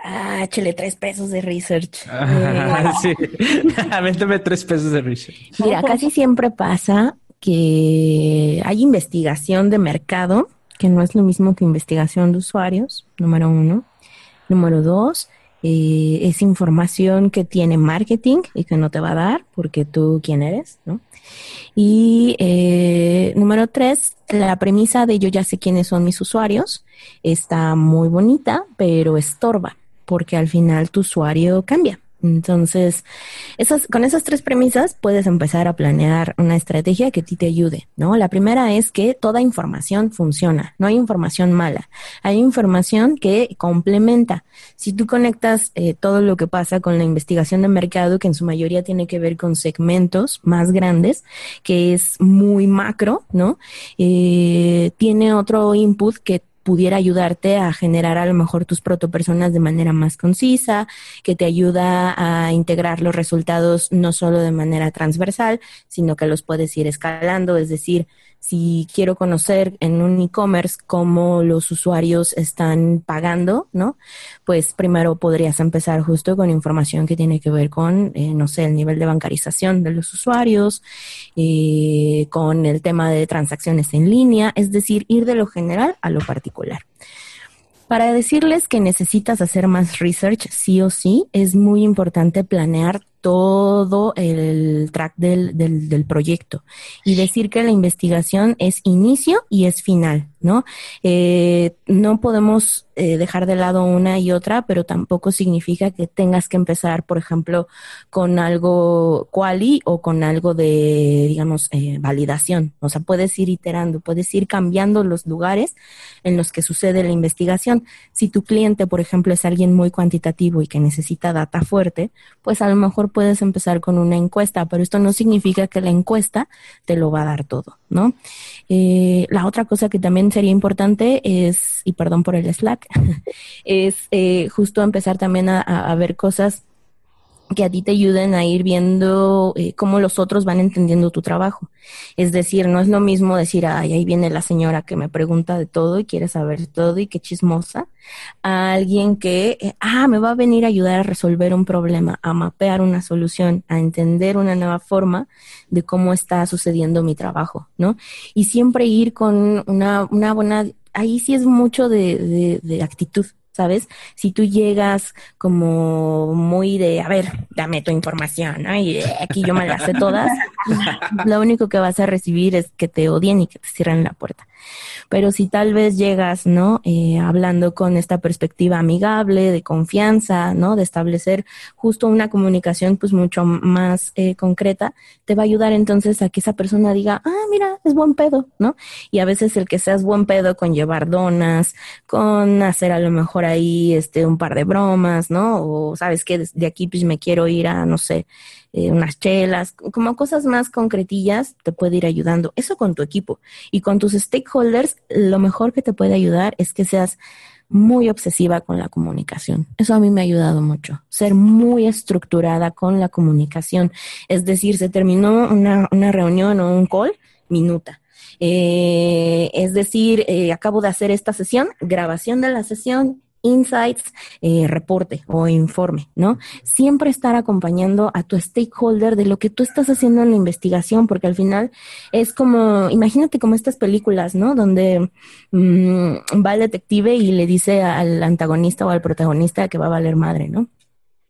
Ah, échale tres pesos de research. Ah, sí, vénteme tres pesos de research. Mira, casi siempre pasa que hay investigación de mercado, que no es lo mismo que investigación de usuarios, número uno. Número dos, eh, es información que tiene marketing y que no te va a dar porque tú quién eres, ¿no? Y eh, número tres, la premisa de yo ya sé quiénes son mis usuarios está muy bonita, pero estorba porque al final tu usuario cambia. Entonces, esas, con esas tres premisas puedes empezar a planear una estrategia que a ti te ayude, ¿no? La primera es que toda información funciona, no hay información mala, hay información que complementa. Si tú conectas eh, todo lo que pasa con la investigación de mercado, que en su mayoría tiene que ver con segmentos más grandes, que es muy macro, ¿no? Eh, tiene otro input que pudiera ayudarte a generar a lo mejor tus protopersonas de manera más concisa, que te ayuda a integrar los resultados no solo de manera transversal, sino que los puedes ir escalando, es decir, si quiero conocer en un e-commerce cómo los usuarios están pagando, ¿no? Pues primero podrías empezar justo con información que tiene que ver con, eh, no sé, el nivel de bancarización de los usuarios, eh, con el tema de transacciones en línea, es decir, ir de lo general a lo particular. Para decirles que necesitas hacer más research, sí o sí, es muy importante planear todo el track del, del, proyecto y decir que la investigación es inicio y es final, ¿no? Eh, no podemos eh, dejar de lado una y otra, pero tampoco significa que tengas que empezar, por ejemplo, con algo quali o con algo de, digamos, eh, validación. O sea, puedes ir iterando, puedes ir cambiando los lugares en los que sucede la investigación. Si tu cliente, por ejemplo, es alguien muy cuantitativo y que necesita data fuerte, pues a lo puedes empezar con una encuesta, pero esto no significa que la encuesta te lo va a dar todo, ¿no? Eh, la otra cosa que también sería importante es, y perdón por el Slack, es eh, justo empezar también a ver cosas que a ti te ayuden a ir viendo eh, cómo los otros van entendiendo tu trabajo. Es decir, no es lo mismo decir, ay, ahí viene la señora que me pregunta de todo y quiere saber todo y qué chismosa, a alguien que, eh, ah, me va a venir a ayudar a resolver un problema, a mapear una solución, a entender una nueva forma de cómo está sucediendo mi trabajo, ¿no? Y siempre ir con una, una buena, ahí sí es mucho de, de, de actitud, ¿sabes? Si tú llegas como muy de, a ver, dame tu información, ¿no? Y aquí yo me las sé todas, lo único que vas a recibir es que te odien y que te cierren la puerta. Pero si tal vez llegas, ¿no? Eh, hablando con esta perspectiva amigable, de confianza, ¿no? De establecer justo una comunicación pues mucho más eh, concreta, te va a ayudar entonces a que esa persona diga, ah, mira, es buen pedo, ¿no? Y a veces el que seas buen pedo con llevar donas, con hacer a lo mejor ahí este un par de bromas, ¿no? O sabes que de aquí pues me quiero ir a, no sé, eh, unas chelas, como cosas más concretillas, te puede ir ayudando. Eso con tu equipo. Y con tus stakeholders, lo mejor que te puede ayudar es que seas muy obsesiva con la comunicación. Eso a mí me ha ayudado mucho. Ser muy estructurada con la comunicación. Es decir, se terminó una, una reunión o un call, minuta. Eh, es decir, eh, acabo de hacer esta sesión, grabación de la sesión, insights, eh, reporte o informe, ¿no? Siempre estar acompañando a tu stakeholder de lo que tú estás haciendo en la investigación, porque al final es como, imagínate como estas películas, ¿no? Donde mm, va el detective y le dice al antagonista o al protagonista que va a valer madre, ¿no?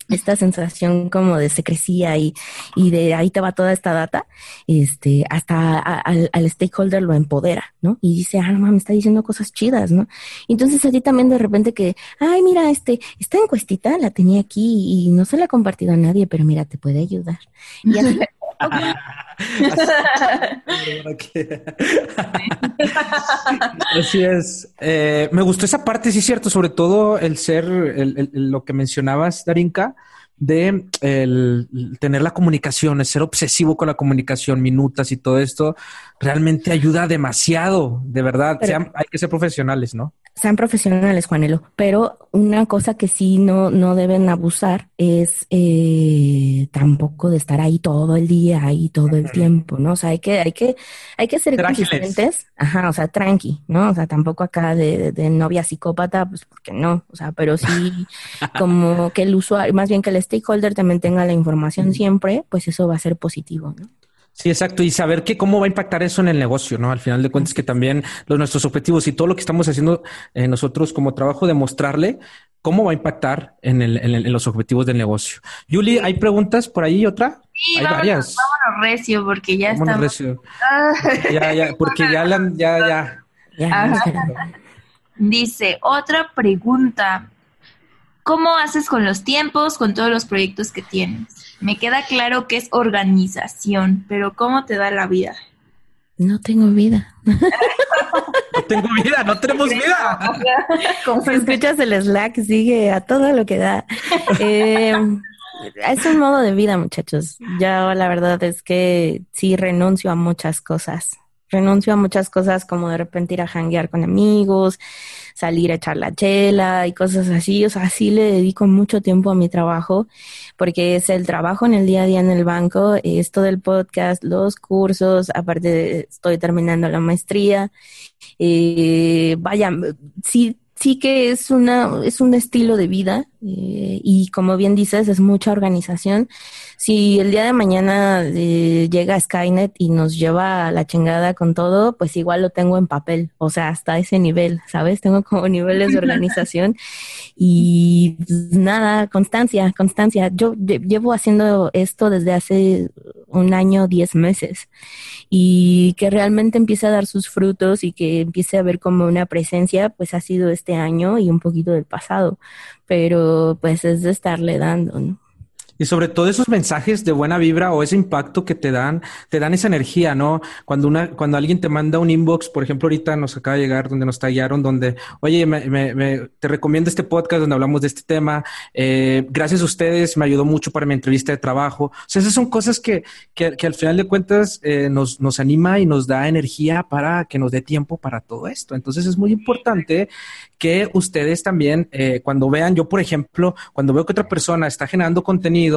Esta sensación como de secrecía y, y de ahí te va toda esta data, este, hasta al, stakeholder lo empodera, ¿no? Y dice, ah, no, me está diciendo cosas chidas, ¿no? Entonces a ti también de repente que, ay, mira, este, esta encuestita la tenía aquí y no se la ha compartido a nadie, pero mira, te puede ayudar. Y así, Así es. Eh, me gustó esa parte, sí, cierto, sobre todo el ser, el, lo que mencionabas, Darinka, de el, tener la comunicación, el ser obsesivo con la comunicación, minutas y todo esto, realmente ayuda demasiado, de verdad. hay que ser profesionales, ¿no? sean profesionales, Juanelo, pero una cosa que sí no, no deben abusar es eh, tampoco de estar ahí todo el día, ahí todo el tiempo, ¿no? O sea, hay que, hay que, hay que ser consistentes, ajá, o sea, tranqui, ¿no? O sea, tampoco acá de, de novia psicópata, pues porque no, o sea, pero sí como que el usuario, más bien que el stakeholder también tenga la información siempre, pues eso va a ser positivo, ¿no? Sí, exacto. Y saber que cómo va a impactar eso en el negocio, ¿no? Al final de cuentas que también los, nuestros objetivos y todo lo que estamos haciendo eh, nosotros como trabajo, demostrarle cómo va a impactar en, el, en, los objetivos del negocio. Yuli, ¿hay preguntas por ahí otra? Sí, hay varias. Vámonos recio porque ya está. recio. ya, ya, porque ya, ya, ya. Dice, otra pregunta. ¿Cómo haces con los tiempos, con todos los proyectos que tienes? Me queda claro que es organización, pero ¿cómo te da la vida? No tengo vida. no tengo vida, no tenemos vida. Como si escuchas el Slack, sigue a todo lo que da. Eh, es un modo de vida, muchachos. Ya la verdad es que sí renuncio a muchas cosas. Renuncio a muchas cosas como de repente ir a janguear con amigos, salir a echar la chela y cosas así. O sea, sí le dedico mucho tiempo a mi trajo, porque es el trabajo en el día a día en el banco, esto del podcast, los cursos, aparte estoy terminando la maestría. Eh, vaya, sí sí que es una es un estilo de vida eh, y como bien dices es mucha organización si el día de mañana eh, llega Skynet y nos lleva a la chingada con todo, pues igual lo tengo en papel, o sea, hasta ese nivel, ¿sabes? Tengo como niveles de organización y pues, nada, constancia, constancia. Yo llevo haciendo esto desde hace un año, diez meses y que realmente empiece a dar sus frutos y que empiece a ver como una presencia, pues ha sido este año y un poquito del pasado, pero pues es de estarle dando, ¿no? Y sobre todo esos mensajes de buena vibra o ese impacto que te dan, te dan esa energía, ¿no? Cuando una, cuando alguien te manda un inbox, por ejemplo, ahorita nos acaba de llegar donde nos tallaron, donde, oye, me, me, te recomiendo este podcast donde hablamos de este tema. Eh, gracias a ustedes, me ayudó mucho para mi entrevista de trabajo. O sea, esas son cosas que, que, al final de cuentas eh, nos, nos anima y nos da energía para que nos dé tiempo para todo esto. Entonces es muy importante que ustedes también, eh, cuando vean, yo por ejemplo, cuando veo que otra persona está generando contenido,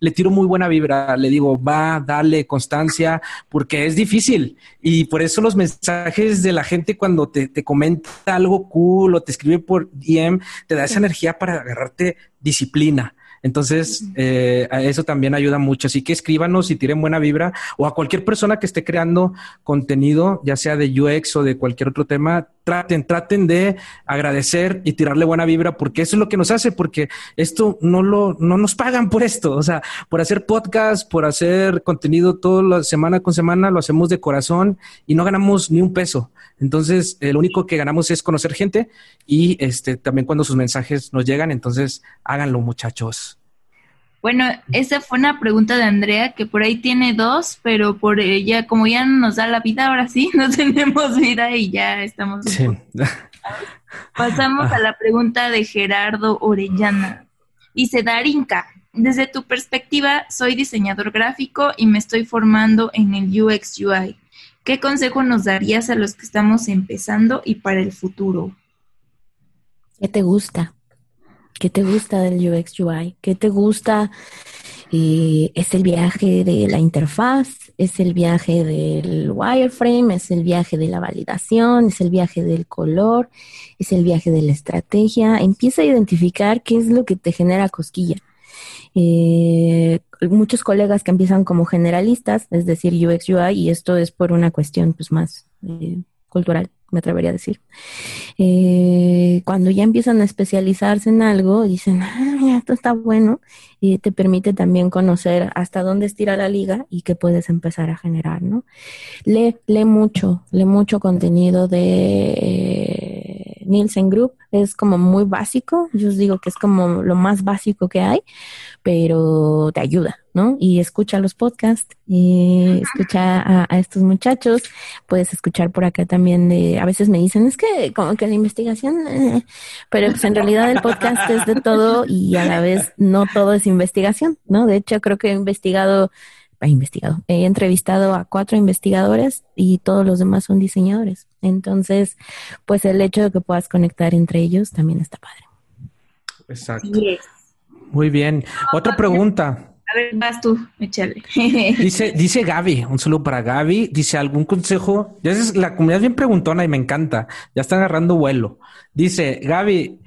le tiro muy buena vibra, le digo, va, dale constancia, porque es difícil. Y por eso los mensajes de la gente cuando te, te comenta algo cool o te escribe por DM, te da esa energía para agarrarte disciplina. Entonces, eh, eso también ayuda mucho. Así que escríbanos y tiren buena vibra o a cualquier persona que esté creando contenido, ya sea de UX o de cualquier otro tema, traten, traten de agradecer y tirarle buena vibra porque eso es lo que nos hace, porque esto no lo, no nos pagan por esto. O sea, por hacer podcast, por hacer contenido toda la semana con semana, lo hacemos de corazón y no ganamos ni un peso. Entonces, el único que ganamos es conocer gente y este también cuando sus mensajes nos llegan, entonces háganlo, muchachos. Bueno, esa fue una pregunta de Andrea que por ahí tiene dos, pero por ella, como ya nos da la vida, ahora sí, no tenemos vida y ya estamos. Pasamos a la pregunta de Gerardo Orellana. Dice Darinka, desde tu perspectiva, soy diseñador gráfico y me estoy formando en el UX UI. ¿Qué consejo nos darías a los que estamos empezando y para el futuro? ¿Qué te gusta? ¿Qué te gusta del UX UI? ¿Qué te gusta? Eh, ¿Es el viaje de la interfaz? ¿Es el viaje del wireframe? ¿Es el viaje de la validación? ¿Es el viaje del color? ¿Es el viaje de la estrategia? Empieza a identificar qué es lo que te genera cosquilla. Eh, muchos colegas que empiezan como generalistas, es decir, UX UI, y esto es por una cuestión pues más eh, cultural, me atrevería a decir. Eh, cuando ya empiezan a especializarse en algo, dicen, ah, esto está bueno, y te permite también conocer hasta dónde estira la liga y qué puedes empezar a generar, ¿no? Lee, lee mucho, lee mucho contenido de Nielsen Group. Es como muy básico. Yo os digo que es como lo más básico que hay, pero te ayuda, ¿no? Y escucha los podcasts, y escucha a, estos muchachos. Puedes escuchar por acá también de, a veces me dicen, es que como que la investigación, eh", pero pues en realidad el podcast es de todo y a la vez no todo es investigación, ¿no? De hecho, creo que he investigado he investigado, he entrevistado a cuatro investigadores y todos los demás son diseñadores. Entonces, pues el hecho de que puedas conectar entre ellos también está padre. Exacto. Muy bien. Otra pregunta. A ver, vas tú, échale. dice, dice Gaby, un saludo para Gaby. Dice, ¿algún consejo? Ya es la comunidad bien preguntona y me encanta. Ya está agarrando vuelo. Dice, Gaby,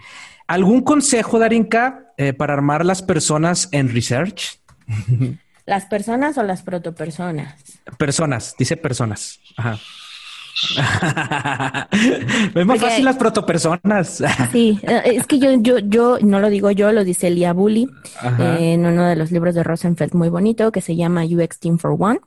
¿algún consejo, Darinka, eh, para armar las personas en research? ¿Las personas o las protopersonas? Personas, dice personas. Ajá. es más fácil las protopersonas. sí, eh, es que yo, yo, yo no lo digo yo, lo dice Elia Bully eh, en uno de los libros de Rosenfeld muy bonito que se llama UX Team for One.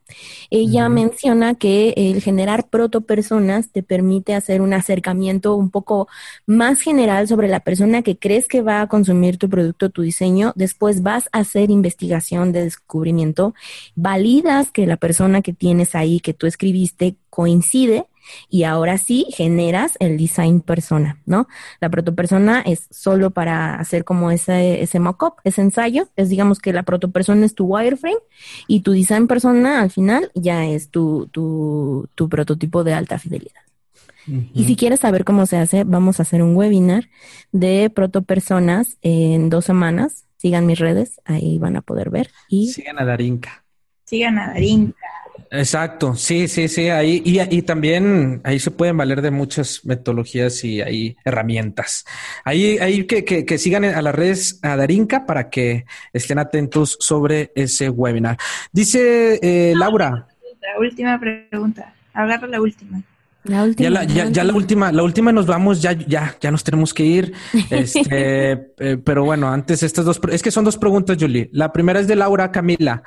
Ella menciona que el generar protopersonas te permite hacer un acercamiento un poco más general sobre la persona que crees que va a consumir tu producto, tu diseño. Después vas a hacer investigación de descubrimiento, validas que la persona que tienes ahí, que tú escribiste, coincide y ahora sí generas el design persona, ¿no? La protopersona es solo para hacer como ese, ese mock-up, ese ensayo, es digamos que la protopersona es tu wireframe y tu design persona al final ya es tu, tu, tu prototipo de alta fidelidad. Y si quieres saber cómo se hace, vamos a hacer un webinar de protopersonas en dos semanas. Sigan mis redes, ahí van a poder ver. Y... Sigan a Darinka. Sigan a Darinka. Exacto, sí, sí, sí, ahí y, y, también ahí se pueden valer de muchas metodologías y hay herramientas. Ahí, ahí que, que, que, sigan a las redes a Darinka para que estén atentos sobre ese webinar. Dice eh, Laura. La última pregunta, agarra la última. La última, ya, la, ya, ya, la última, la última nos vamos, ya, ya, ya nos tenemos que ir. Este, eh, pero bueno, antes estas dos, es que son dos preguntas, Julie. La primera es de Laura Camila.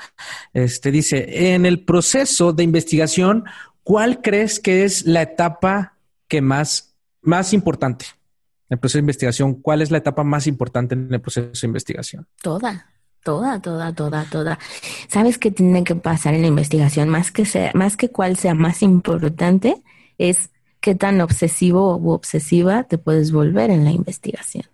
Este dice, en el proceso de investigación, ¿cuál crees que es la etapa que más, más importante? En el proceso de investigación, ¿cuál es la etapa más importante en el proceso de investigación? Toda. Toda, toda, toda, toda. ¿Sabes qué tiene que pasar en la investigación? Más que sea, más que cuál sea más importante, es qué tan obsesivo u obsesiva te puedes volver en la investigación.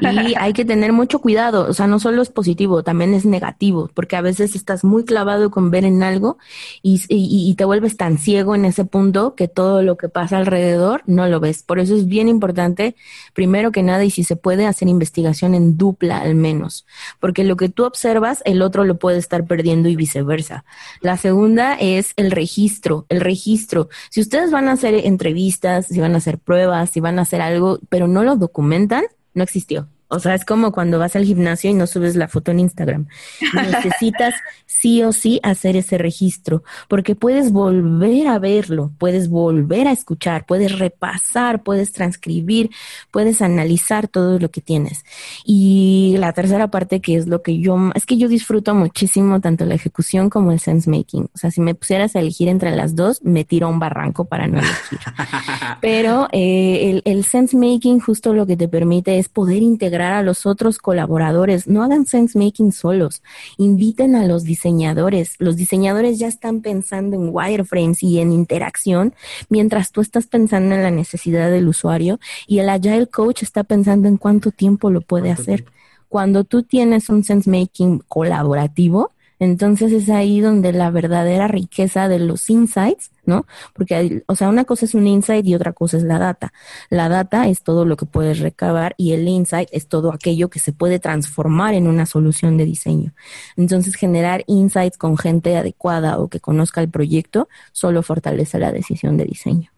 Y hay que tener mucho cuidado, o sea, no solo es positivo, también es negativo, porque a veces estás muy clavado con ver en algo y, y, te vuelves tan ciego en ese punto que todo lo que pasa alrededor no lo ves. Por eso es bien importante, primero que nada, y si se puede, hacer investigación en dupla al menos, porque lo que tú observas, el otro lo puede estar perdiendo y viceversa. La segunda es el registro, el registro. Si ustedes van a hacer entrevistas, si van a hacer pruebas, si van a hacer algo, pero no lo documentan, no existió. O sea, es como cuando vas al gimnasio y no subes la foto en Instagram. Necesitas sí o sí hacer ese registro, porque puedes volver a verlo, puedes volver a escuchar, puedes repasar, puedes transcribir, puedes analizar todo lo que tienes. Y la tercera parte que es lo que yo, es que yo disfruto muchísimo tanto la ejecución como el sense making. O sea, si me pusieras a elegir entre las dos, me tiro a un barranco para no elegir. Pero eh, el, el sense making justo lo que te permite es poder integrar a los otros colaboradores. No hagan sense making solos. Inviten a los diseñadores. Los diseñadores ya están pensando en wireframes y en interacción, mientras tú estás pensando en la necesidad del usuario y el agile coach está pensando en cuánto tiempo lo puede hacer. Cuando tú tienes un sense making colaborativo, entonces es ahí donde la verdadera riqueza de los insights, ¿no? Porque, o sea, una cosa es un insight y otra cosa es la data. La data es todo lo que puedes recabar y el insight es todo aquello que se puede transformar en una solución de diseño. Entonces, generar insights con gente adecuada o que conozca el proyecto solo fortalece la decisión de diseño.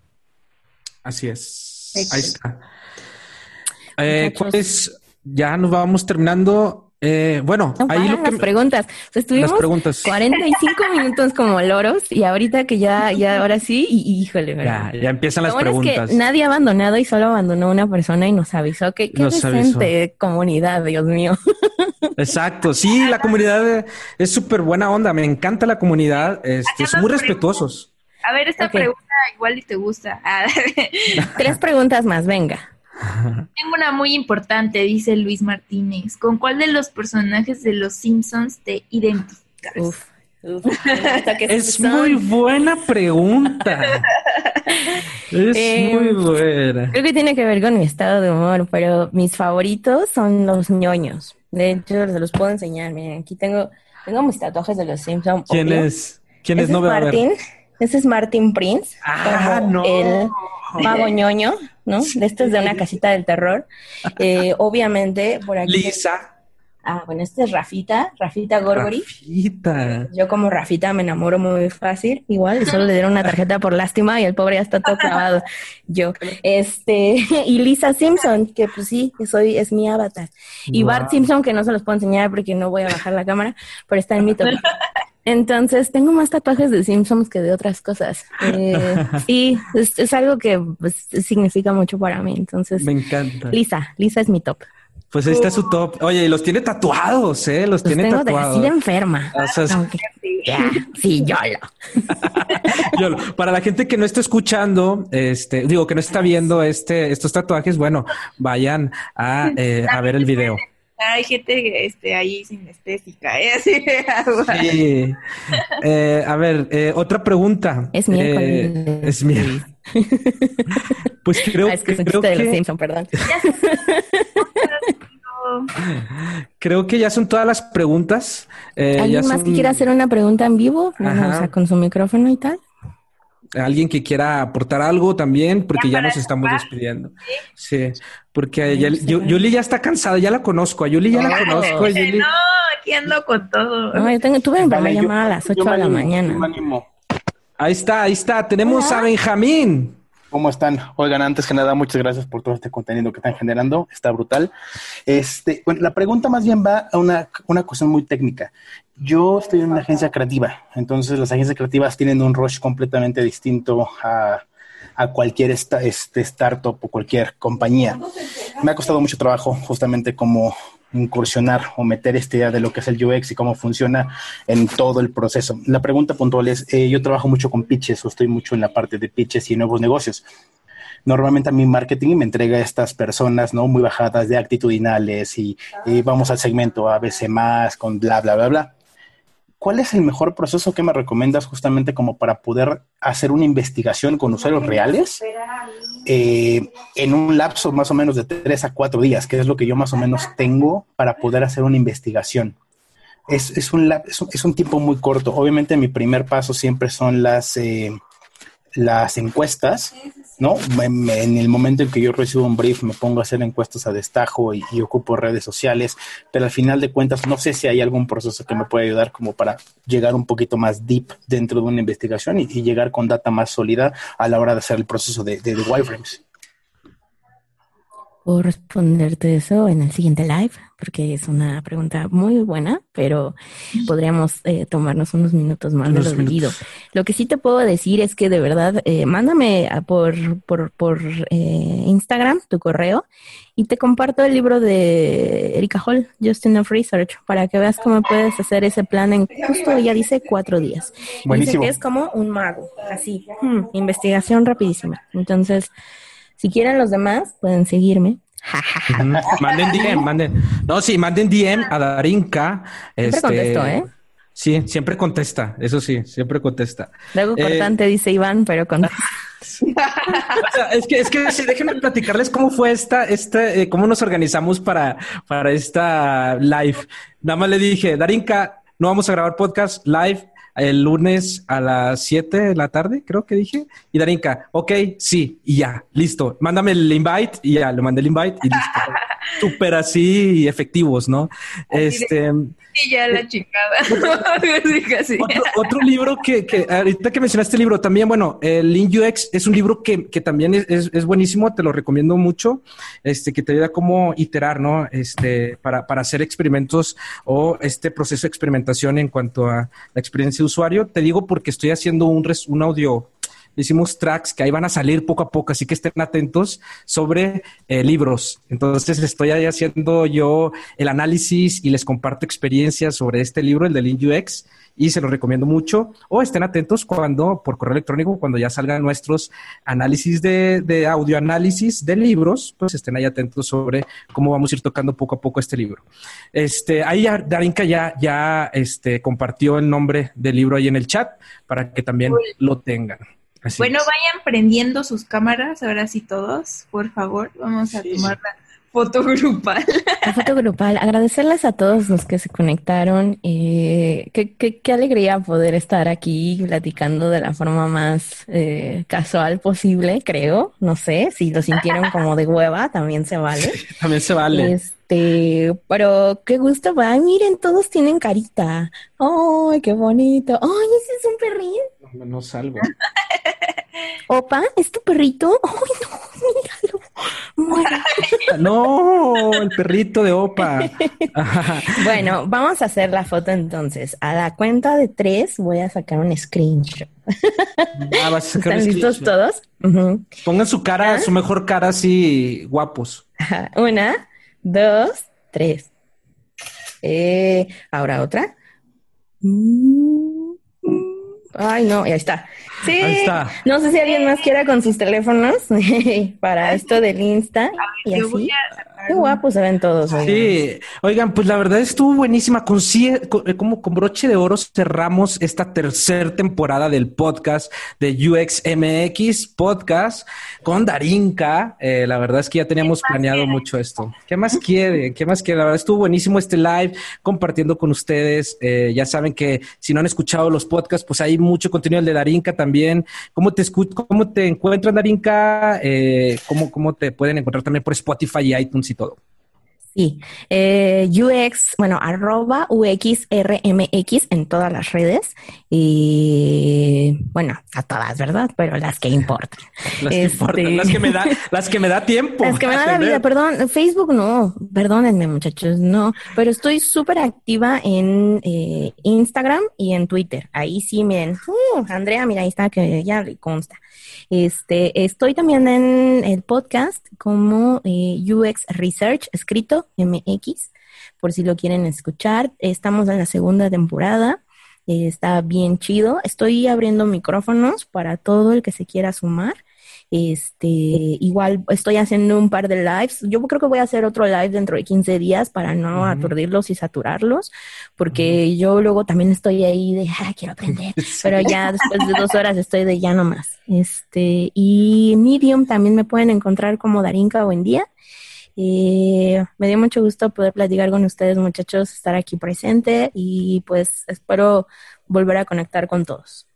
Así es. Ahí está. Eh, pues ya nos vamos terminando. Eh, bueno, ahí lo que las preguntas. estuvimos 45 minutos como loros y ahorita que ya, ya ahora sí, y, híjole, ya, ya, empiezan las preguntas. nadie ha abandonado y solo abandonó una persona y nos avisó que qué decente comunidad, Dios mío. Exacto, sí, la comunidad es súper buena onda, me encanta la comunidad, este, son muy respetuosos. A ver, esta pregunta igual y te gusta. Tres preguntas más, venga. Tengo una muy importante, dice Luis Martínez. ¿Con cuál de los personajes de los Simpsons te identificas? Uf. es muy buena pregunta. es eh, muy buena. Creo que tiene que ver con mi estado de humor, pero mis favoritos son los ñoños. De hecho, se los puedo enseñar. Miren, aquí tengo, tengo mis tatuajes de los Simpsons. ¿Quién es? ¿Quién es? No veo Martin. Ese es Martin Prince. Ah, no. El mago ñoño, ¿no? Este es de una casita del terror. Eh, obviamente, por aquí. Lisa. Ah, bueno, este es Rafita, Rafita Gorgori. Rafita. Yo como Rafita me enamoro muy fácil, igual, solo le dieron una tarjeta por lástima y el pobre ya está todo clavado. Yo, este, y Lisa Simpson, que pues sí, soy, es mi avatar. Y Bart Simpson, que no se los puedo enseñar porque no voy a bajar la cámara, pero está en mi top. Entonces, tengo más tatuajes de Simpsons que de otras cosas. Eh, sí, es, algo que pues, significa mucho para mí. Entonces, me encanta. Lisa, Lisa es mi top. Pues ahí está su top. Oye, y los tiene tatuados, ¿eh? Los, tiene tengo tatuados. así de enferma. sí, yo Para la gente que no está escuchando, este, digo, que no está viendo este, estos tatuajes, bueno, vayan a, eh, a ver el video. Hay gente este, ahí sinestésica, ¿eh? Así Sí. Eh, a ver, eh, otra pregunta. Es miércoles. Eh, es miércoles. pues creo, ah, es que, creo que... De los Simpson, perdón. Creo que ya son todas las preguntas. Eh, ¿Alguien más que quiera hacer una pregunta en vivo? o sea, con su micrófono y tal. Alguien que quiera aportar algo también, porque ya, nos estamos despidiendo. Sí, porque Yuli ya está cansada, ya la conozco. A Yuli ya la conozco. No, aquí ando con todo. No, yo tengo, tuve una llamada a las 8 de la mañana. Ahí está, ahí está. Tenemos a Benjamín. ¿Cómo están? Oigan, antes que nada, muchas gracias por todo este contenido que están generando. Está brutal. Este, bueno, la pregunta más bien va a una, una cuestión muy técnica. Yo estoy en una agencia creativa, entonces las agencias creativas tienen un rush completamente distinto a, a cualquier este startup o cualquier compañía. Me ha costado mucho trabajo justamente como incursionar o meter esta idea de lo que es el UX y cómo funciona en todo el proceso. La pregunta puntual es, eh, yo trabajo mucho con pitches o estoy mucho en la parte de pitches y nuevos negocios. Normalmente a mi marketing me entrega estas personas, ¿no? Muy bajadas de actitudinales y, y vamos al segmento ABC más con bla, bla, bla, bla. ¿Cuál es el mejor proceso que me recomiendas justamente como para poder hacer una investigación con usuarios reales eh, en un lapso más o menos de tres a cuatro días, que es lo que yo más o menos tengo para poder hacer una investigación? Es, es, un, es, un, tiempo muy corto. Obviamente mi primer paso siempre son las, eh, las encuestas, ¿no? En el momento en que yo recibo un brief, me pongo a hacer encuestas a destajo y, ocupo redes sociales, pero al final de cuentas no sé si hay algún proceso que me pueda ayudar como para llegar un poquito más deep dentro de una investigación y, llegar con data más sólida a la hora de hacer el proceso de, de, de wireframes. Puedo responderte eso en el siguiente live, porque es una pregunta muy buena, pero podríamos eh, tomarnos unos minutos más de lo debido. Lo que sí te puedo decir es que de verdad, eh, mándame por, por, por eh, Instagram tu correo y te comparto el libro de Erika Hall, Just Enough Research, para que veas cómo puedes hacer ese plan en justo, ya dice, cuatro días. Dice que es como un mago, así, hmm, investigación rapidísima. Entonces, si quieren los demás, pueden seguirme. manden DM, manden. No, sí, manden DM a Darinka. Siempre este, contesto, ¿eh? Sí, siempre contesta, eso sí, siempre contesta. Luego eh, cortante, dice Iván, pero con... es que, es que sí, déjenme platicarles cómo fue esta, esta, eh, cómo nos organizamos para, para esta live. Nada más le dije, Darinka, no vamos a grabar podcast live, el lunes a las 7 de la tarde, creo que dije. Y Darinka, ok, sí, y ya, listo. Mándame el invite y ya, le mandé el invite y listo. Súper así efectivos, ¿no? este. Y ya la chingada. otro, libro que, que, ahorita que mencionaste el libro, también, bueno, el Lean UX es un libro que, que también es, es, buenísimo, te lo recomiendo mucho, este, que te ayuda cómo iterar, ¿no? Este, para, para hacer experimentos o este proceso de experimentación en cuanto a la experiencia usuario. Te digo porque estoy haciendo un, un audio hicimos tracks que ahí van a salir poco a poco, así que estén atentos sobre eh, libros. Entonces estoy ahí haciendo yo el análisis y les comparto experiencias sobre este libro, el de Lean UX, y se los recomiendo mucho. O estén atentos cuando, por correo electrónico, cuando ya salgan nuestros análisis de, de audio análisis de libros, pues estén ahí atentos sobre cómo vamos a ir tocando poco a poco este libro. Este, ahí ya, Darinka ya, ya este, compartió el nombre del libro ahí en el chat para que también lo tengan. Bueno, vayan prendiendo sus cámaras, ahora sí todos, por favor, vamos a tomar la foto grupal. La foto grupal. Agradecerles a todos los que se conectaron. Eh, qué, qué, qué, alegría poder estar aquí platicando de la forma más eh, casual posible, creo. No sé, si lo sintieron como de hueva, también se vale. también se vale. Este, pero qué gusto. Ay, miren, todos tienen carita. Ay, qué bonito. Ay, ese es un perrito. No, no salgo. Opa, ¿es tu perrito? Ay, no, míralo. No, el perrito de Opa. bueno, vamos a hacer la foto entonces. A la cuenta de tres voy a sacar un screenshot. Ah, vas a sacar ¿Están listos todos? Pongan su cara, ¿Ah? su mejor cara así guapos. Una, dos, tres. Eh, ahora otra. Ay, no, ya está. Sí. Ahí está. No sé si alguien más quiera con sus teléfonos para esto del Insta y así. Qué guapos se ven todos. Oigan. Sí, oigan, pues la verdad estuvo buenísima. Con, eh, como con broche de oro cerramos esta tercera temporada del podcast de UXMX Podcast con Darinka. Eh, la verdad es que ya teníamos planeado quiere? mucho esto. ¿Qué más quiere? ¿Qué más quiere? La verdad estuvo buenísimo este live compartiendo con ustedes. Eh, ya saben que si no han escuchado los podcasts, pues hay mucho contenido de Darinka también. ¿Cómo te, cómo te encuentran, Darinka? Eh, ¿cómo, ¿Cómo te pueden encontrar también por Spotify y iTunes y todo? Sí, eh, UX, bueno, arroba UXRMX en todas las redes y bueno, a todas, ¿verdad? Pero las que importan. Las que, este... importan, las que me da, las que me da tiempo. Las que me da la vida, perdón, Facebook no, perdónenme muchachos, no, pero estoy súper activa en eh, Instagram y en Twitter. Ahí sí, miren, uh, Andrea, mira, ahí está, que ya consta. Este, estoy también en el podcast como eh, UX Research, escrito MX, por si lo quieren escuchar. Estamos en la segunda temporada. Eh, está bien chido. Estoy abriendo micrófonos para todo el que se quiera sumar. Este, igual estoy haciendo un par de lives. Yo creo que voy a hacer otro live dentro de 15 días para no uh -huh. aturdirlos y saturarlos, porque uh -huh. yo luego también estoy ahí de, ah, quiero aprender, sí. pero ya después de dos horas estoy de ya no más. Este, y Medium también me pueden encontrar como Darinka Buen Día. Eh, me dio mucho gusto poder platicar con ustedes, muchachos, estar aquí presente y pues espero volver a conectar con todos.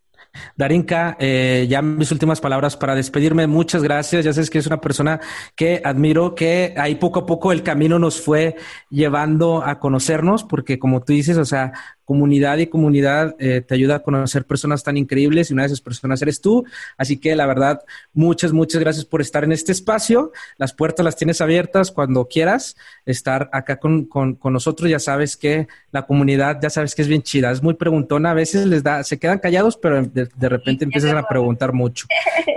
Darinka, eh, ya mis últimas palabras para despedirme. Muchas gracias. Ya sabes que es una persona que admiro, que ahí poco a poco el camino nos fue llevando a conocernos, porque como tú dices, o sea, comunidad y comunidad eh, te ayuda a conocer personas tan increíbles y una de esas personas eres tú. Así que la verdad, muchas, muchas gracias por estar en este espacio. Las puertas las tienes abiertas cuando quieras estar acá con, con, con nosotros. Ya sabes que la comunidad, ya sabes que es bien chida, es muy preguntona. A veces les da, se quedan callados, pero de, de repente empiezan a preguntar mucho.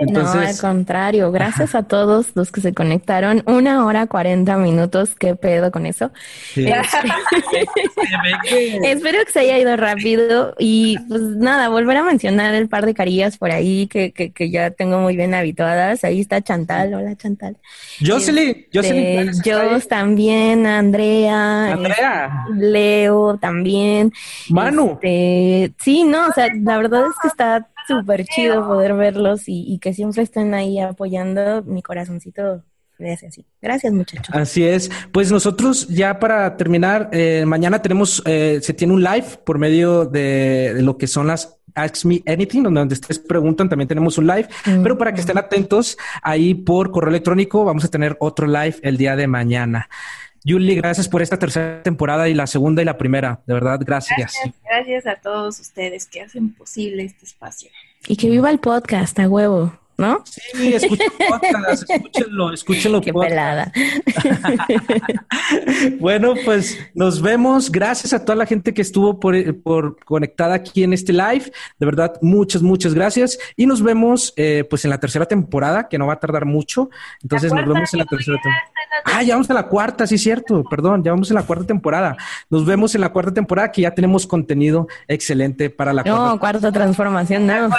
Entonces, no, al contrario, gracias a todos los que se conectaron. Una hora, cuarenta minutos, ¿qué pedo con eso? Sí. Espero que se haya ido rápido y pues nada, volver a mencionar el par de carillas por ahí que, que, que ya tengo muy bien habituadas. Ahí está Chantal, hola Chantal. Jocelyn, Jocelyn. Este, Jos también, Andrea. Andrea. Este, Leo también. Manu. Este, sí, no, o sea, la verdad es que está súper chido poder verlos y, y que siempre estén ahí apoyando mi corazoncito Gracias, Gracias, muchachos. Así es. Pues nosotros ya para terminar, eh, mañana tenemos, eh, se tiene un live por medio de, de, lo que son las Ask Me Anything, donde ustedes preguntan, también tenemos un live, mm. pero para que estén atentos, ahí por correo electrónico vamos a tener otro live el día de mañana. Yuli, gracias por esta tercera temporada y la segunda y la primera. De verdad, gracias. Gracias, gracias a todos ustedes que hacen posible este espacio. Y que viva el podcast, a huevo. ¿No? Sí, escúchenlo, escúchenlo. Qué pelada. bueno, pues nos vemos. Gracias a toda la gente que estuvo por, conectada aquí en este live. De verdad, muchas, muchas gracias. Y nos vemos eh, pues en la tercera temporada, que no va a tardar mucho. Entonces nos vemos en la tercera temporada. Ah, ya vamos a la cuarta, sí, cierto. Perdón, ya vamos en la cuarta temporada. Nos vemos en la cuarta temporada, que ya tenemos contenido excelente para la no, cuarta. transformación, no.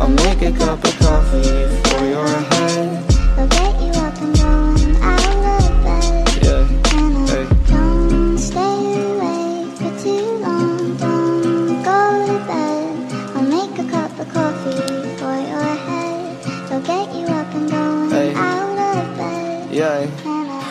I'll make a cup of coffee for your head.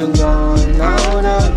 been going on.